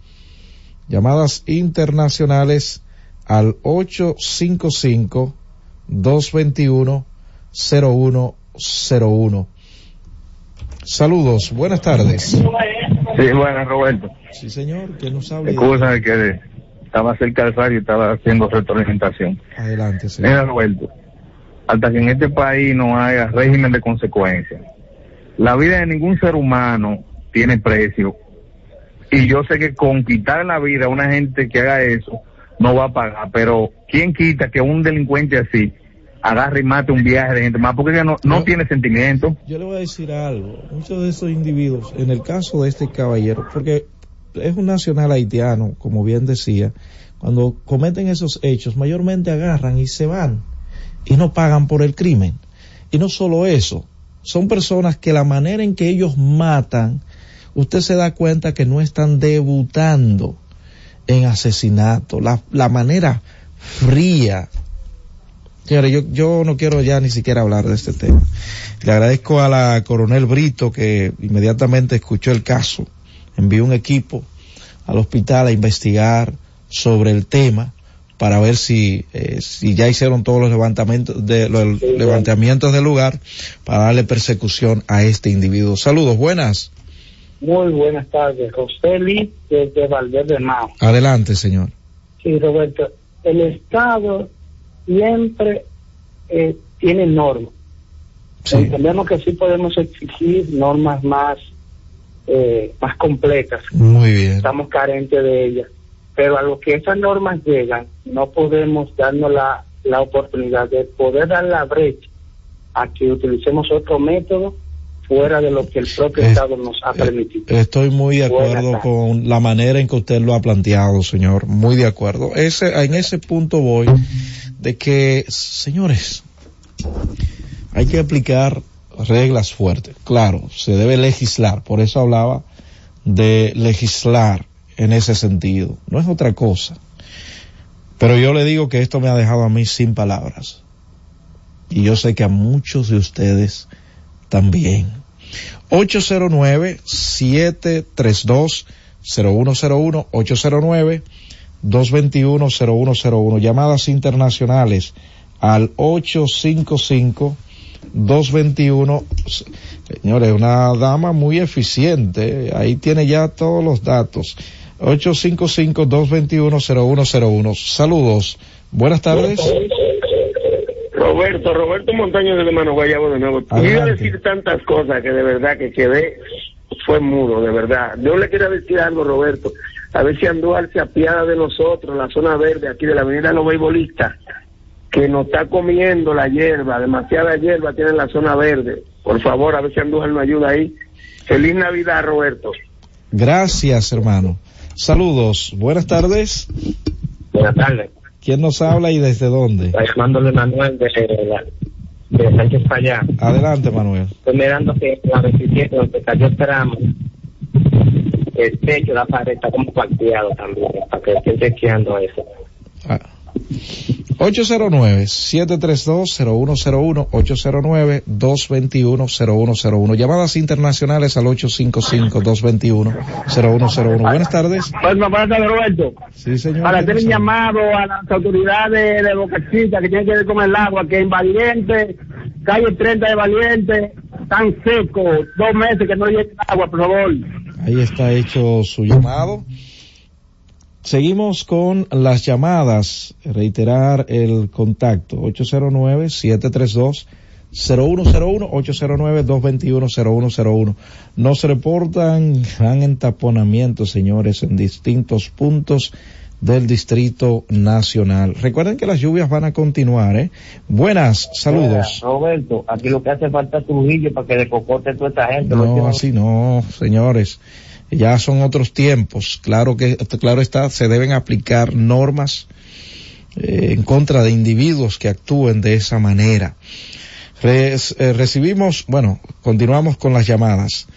Llamadas internacionales al 855-221-0101. Saludos, buenas tardes. Sí, buenas, Roberto. Sí, señor, ¿quién nos habla? Excusa que estaba cerca del radio y estaba haciendo retroalimentación. Adelante, señor. Mira, Roberto, hasta que en este país no haya régimen de consecuencias, la vida de ningún ser humano tiene precio. Y yo sé que con quitar la vida a una gente que haga eso, no va a pagar. Pero, ¿quién quita que un delincuente así agarre y mate un viaje de gente más? Porque no, no tiene sentimiento. Yo le voy a decir algo. Muchos de esos individuos, en el caso de este caballero, porque es un nacional haitiano, como bien decía, cuando cometen esos hechos, mayormente agarran y se van y no pagan por el crimen. Y no solo eso, son personas que la manera en que ellos matan, usted se da cuenta que no están debutando en asesinato, la, la manera fría. Señores, yo, yo no quiero ya ni siquiera hablar de este tema. Le agradezco a la coronel Brito que inmediatamente escuchó el caso, envió un equipo al hospital a investigar sobre el tema para ver si, eh, si ya hicieron todos los levantamientos de los levantamientos del lugar para darle persecución a este individuo. Saludos, buenas. Muy buenas tardes, José desde Valverde Mao. Adelante, señor. Sí, Roberto. El Estado siempre eh, tiene normas. Entendemos que sí podemos exigir normas más, eh, más completas. Muy bien. Estamos carentes de ellas pero a lo que esas normas llegan, no podemos darnos la, la oportunidad de poder dar la brecha a que utilicemos otro método fuera de lo que el propio Estado nos ha permitido. Estoy muy de acuerdo con la manera en que usted lo ha planteado, señor. Muy de acuerdo. Ese, en ese punto voy de que, señores, hay que aplicar reglas fuertes. Claro, se debe legislar. Por eso hablaba de legislar en ese sentido. No es otra cosa. Pero yo le digo que esto me ha dejado a mí sin palabras. Y yo sé que a muchos de ustedes también. 809-732-0101, 809-221-0101. Llamadas internacionales al 855-221. Señores, una dama muy eficiente. Ahí tiene ya todos los datos. 855-221-0101. Saludos. Buenas tardes. Roberto, Roberto Montaño de Mano Guayabo de nuevo. Quiero decir tantas cosas que de verdad que quedé, fue mudo, de verdad. Yo le quiero decir algo, Roberto. A ver si Andújar se apiada de nosotros, la zona verde aquí de la avenida Los Beisbolistas, que nos está comiendo la hierba, demasiada hierba tiene en la zona verde. Por favor, a ver si Andújar nos ayuda ahí. Feliz Navidad, Roberto. Gracias, hermano. Saludos, buenas tardes. Buenas tardes. ¿Quién nos habla y desde dónde? Está llamándole Manuel de, de Sánchez. Adelante, Manuel. Estoy mirando que la 27 donde cayó el tramo, el techo de la pared está como cuarteado también, para que estén chequeando eso. Ah. 809-732-0101, 809-221-0101. Llamadas internacionales al 855-221-0101. Buenas tardes. Buenas tardes, Roberto. Sí, señor. Para hacer un llamado a las autoridades de Boca Chica que tienen que ver con el agua, que en Valiente, calle 30 de Valiente, tan seco, dos meses que no llega agua, por favor. Ahí está hecho su llamado. Seguimos con las llamadas. Reiterar el contacto. 809-732. 0101 809-221-0101. Nos reportan gran entaponamiento, señores, en distintos puntos del Distrito Nacional. Recuerden que las lluvias van a continuar, ¿eh? Buenas, saludos. Roberto, aquí lo que hace falta es Trujillo para que le cocote toda esta gente. No, así no, señores. Ya son otros tiempos. Claro que, claro está, se deben aplicar normas eh, en contra de individuos que actúen de esa manera. Eh, recibimos, bueno, continuamos con las llamadas.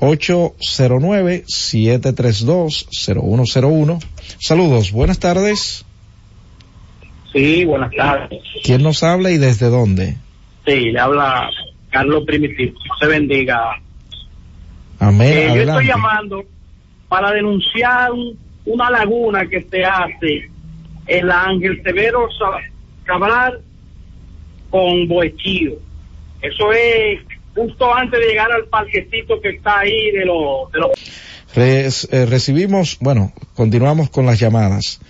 809-732-0101. Saludos, buenas tardes. Sí, buenas tardes. ¿Quién nos habla y desde dónde? Sí, le habla Carlos Primitivo. Se bendiga. Amén. Eh, yo estoy llamando para denunciar una laguna que se hace en la Ángel Severo Cabral con Boechío. Eso es justo antes de llegar al parquecito que está ahí de los... De los... Eh, recibimos, bueno, continuamos con las llamadas.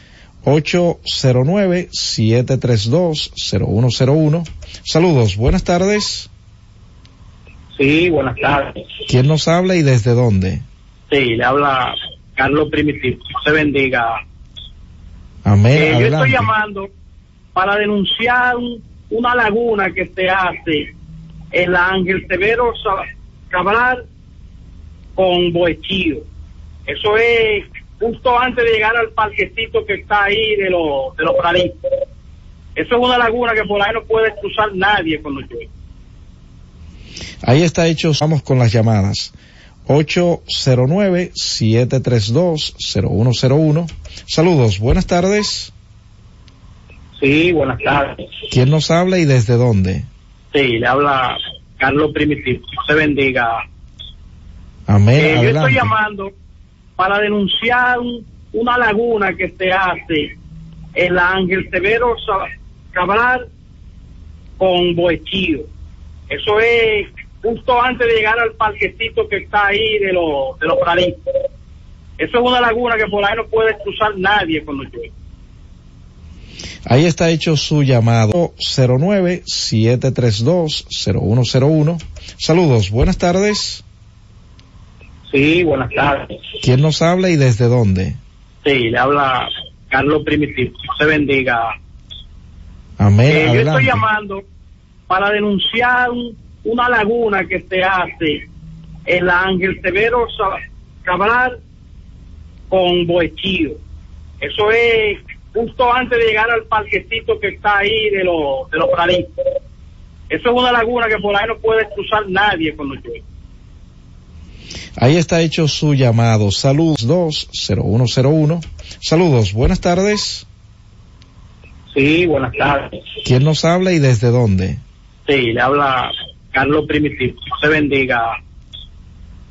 809-732-0101. Saludos, buenas tardes. Sí, buenas tardes. ¿Quién nos habla y desde dónde? Sí, le habla Carlos Primitivo. Se bendiga. Amén. Eh, yo estoy llamando para denunciar una laguna que se hace en la Ángel Severo Cabral con Boechío. Eso es justo antes de llegar al parquecito que está ahí de los de los Eso es una laguna que por ahí no puede cruzar nadie cuando llueve. Ahí está hecho, vamos con las llamadas. 809-732-0101. Saludos, buenas tardes. Sí, buenas tardes. ¿Quién nos habla y desde dónde? Sí, le habla Carlos Primitivo. Se bendiga. Amén. Eh, yo estoy llamando para denunciar una laguna que se hace en la Ángel Severo Cabral con Boechío. Eso es justo antes de llegar al parquecito que está ahí de los de los Eso es una laguna que por ahí no puede cruzar nadie cuando llueve. Ahí está hecho su llamado 09-732-0101. Saludos, buenas tardes. Sí, buenas tardes. ¿Quién nos habla y desde dónde? Sí, le habla Carlos Primitivo. Se bendiga. Amén. Eh, yo estoy llamando para denunciar una laguna que se hace en la Ángel Severo Cabral con Boechío. Eso es justo antes de llegar al parquecito que está ahí de los de los Eso es una laguna que por ahí no puede cruzar nadie cuando llueve. Ahí está hecho su llamado. Saludos 20101. Saludos, buenas tardes. Sí, buenas tardes. ¿Quién nos habla y desde dónde? Sí, le habla Carlos Primitivo. Se bendiga.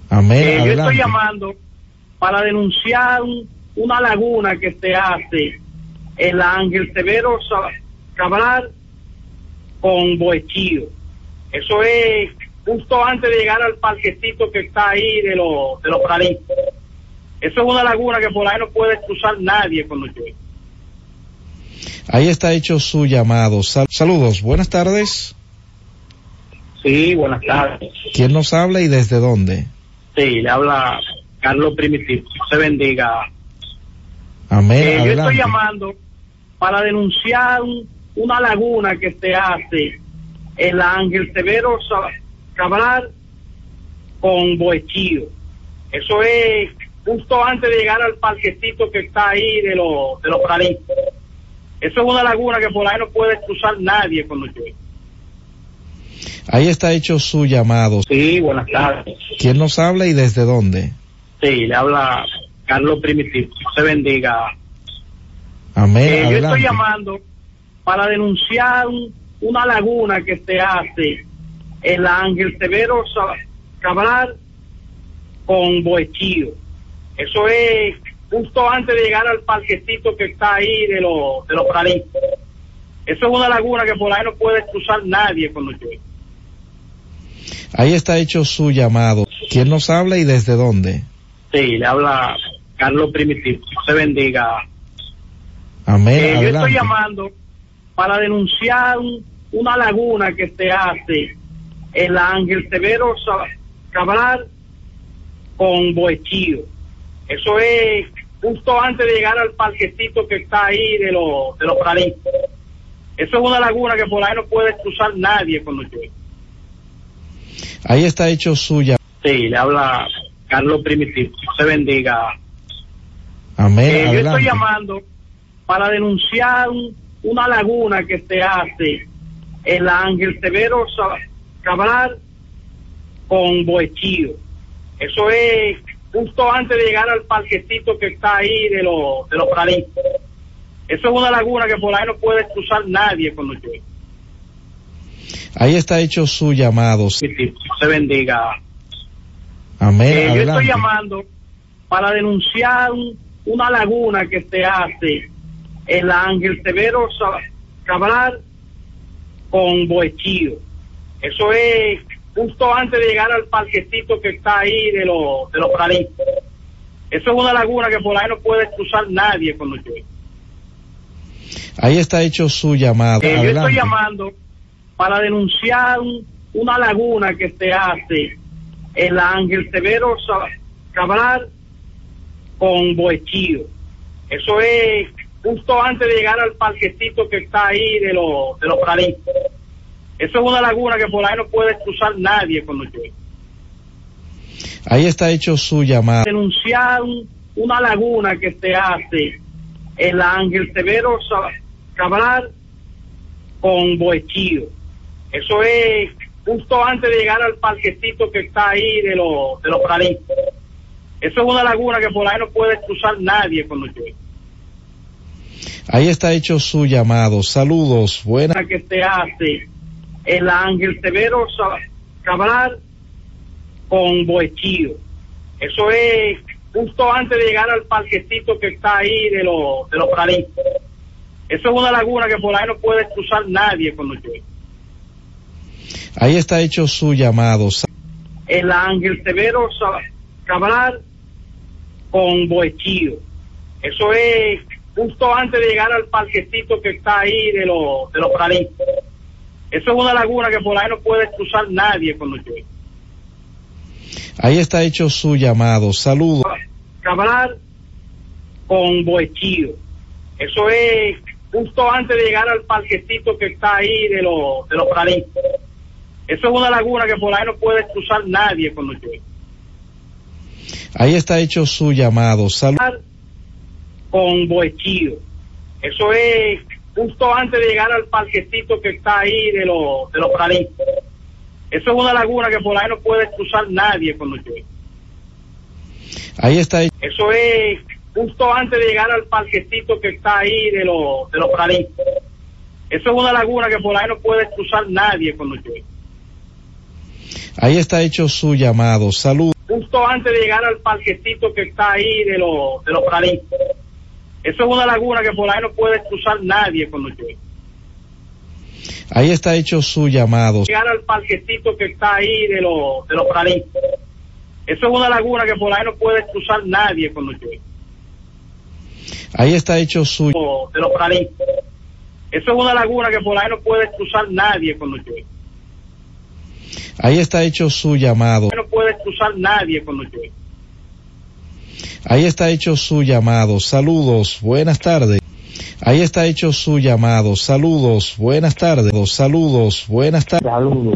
Amén. Eh, yo estoy llamando para denunciar una laguna que se hace en la Ángel Severo Cabral con Boechío. Eso es justo antes de llegar al parquecito que está ahí de los de los Eso es una laguna que por ahí no puede cruzar nadie cuando llueve. Ahí está hecho su llamado. saludos, buenas tardes. Sí, buenas tardes. ¿Quién nos habla y desde dónde? Sí, le habla Carlos Primitivo. Se bendiga. Amén. Eh, yo estoy llamando para denunciar una laguna que se hace en la Ángel Severo Cabral con Boechío. Eso es justo antes de llegar al parquecito que está ahí de los de los Eso es una laguna que por ahí no puede cruzar nadie cuando llueve. Ahí está hecho su llamado. Sí, buenas tardes. ¿Quién nos habla y desde dónde? Sí, le habla Carlos Primitivo. Se bendiga. Amén. Eh, yo estoy llamando para denunciar una laguna que se hace en la Ángel Severo Cabral con Boechío. Eso es justo antes de llegar al parquecito que está ahí de los de los Eso es una laguna que por ahí no puede cruzar nadie cuando llueve. Ahí está hecho su llamado. ¿Quién nos habla y desde dónde? Sí, le habla Carlos Primitivo. Se bendiga. Amén. Eh, yo estoy llamando para denunciar una laguna que se hace en la Ángel Severo Cabral con Boechío. Eso es justo antes de llegar al parquecito que está ahí de los de los praditos. Eso es una laguna que por ahí no puede cruzar nadie cuando llueve. Ahí está hecho suya. Sí, le habla Carlos Primitivo. Se bendiga. Amén. Eh, yo estoy llamando para denunciar un- una laguna que se hace en la Ángel Severo Cabral con Boechío. Eso es justo antes de llegar al parquecito que está ahí de los de los. Eso es una laguna que por ahí no puede cruzar nadie cuando llueve. Ahí está hecho su llamado. Se bendiga. Amén. Eh, yo estoy llamando para denunciar un- una laguna que se hace en la Ángel Severo Cabral con Boechío. Eso es justo antes de llegar al parquecito que está ahí de los de los praditos. Eso es una laguna que por ahí no puede cruzar nadie cuando llueve. Ahí está hecho su llamado. Eh, yo estoy llamando para denunciar un- una laguna que se hace en la Ángel Severo Cabral con Boechío. Eso es justo antes de llegar al parquecito que está ahí de los de los praditos. Eso es una laguna que por ahí no puede cruzar nadie cuando llueve. Ahí está hecho su llamado. Denunciar un- una laguna que se hace en la Ángel Severo Cabral con Boechío. Eso es justo antes de llegar al parquecito que está ahí de los de los praditos. Eso es una laguna que por ahí no puede cruzar nadie cuando llueve. Ahí está hecho su llamado. Saludos. Buenas. Que se hace en la Ángel Severo Cabral con Boechío. Eso es justo antes de llegar al parquecito que está ahí de los de los praditos. Eso es una laguna que por ahí no puede cruzar nadie cuando llueve. Ahí está hecho su llamado. La Ángel Severo Cabral con Boechío. Eso es justo antes de llegar al parquecito que está ahí de los de los praditos. Eso es una laguna que por ahí no puede cruzar nadie cuando llueve. Ahí está hecho su llamado. Saludos. Cabral con Boechío. Eso es justo antes de llegar al parquecito que está ahí de los de los praditos. Eso es una laguna que por ahí no puede cruzar nadie cuando llueve. Ahí está hecho su llamado. Saludos. con Boechío. Eso es justo antes de llegar al parquecito que está ahí de los de los praditos. Eso es una laguna que por ahí no puede cruzar nadie cuando llueve. Ahí está hecho. Eso es justo antes de llegar al parquecito que está ahí de los de los praditos. Eso es una laguna que por ahí no puede cruzar nadie cuando llueve. Ahí está hecho su llamado. Saludos. Justo antes de llegar al parquecito que está ahí de los de los praditos. Eso es una laguna que por ahí no puede cruzar nadie cuando llueve. Ahí está hecho su llamado. Llegar al parquecito que está ahí de los de los praditos. Eso es una laguna que por ahí no puede cruzar nadie cuando llueve. Ahí está hecho su. de los praditos. Eso es una laguna que por ahí no puede cruzar nadie cuando llueve. Ahí está hecho su llamado. No puede cruzar nadie cuando llueve. Ahí está hecho su llamado. Saludos. Buenas tardes. Ahí está hecho su llamado. Saludos. Buenas tardes. Saludos. Buenas tardes. Saludos.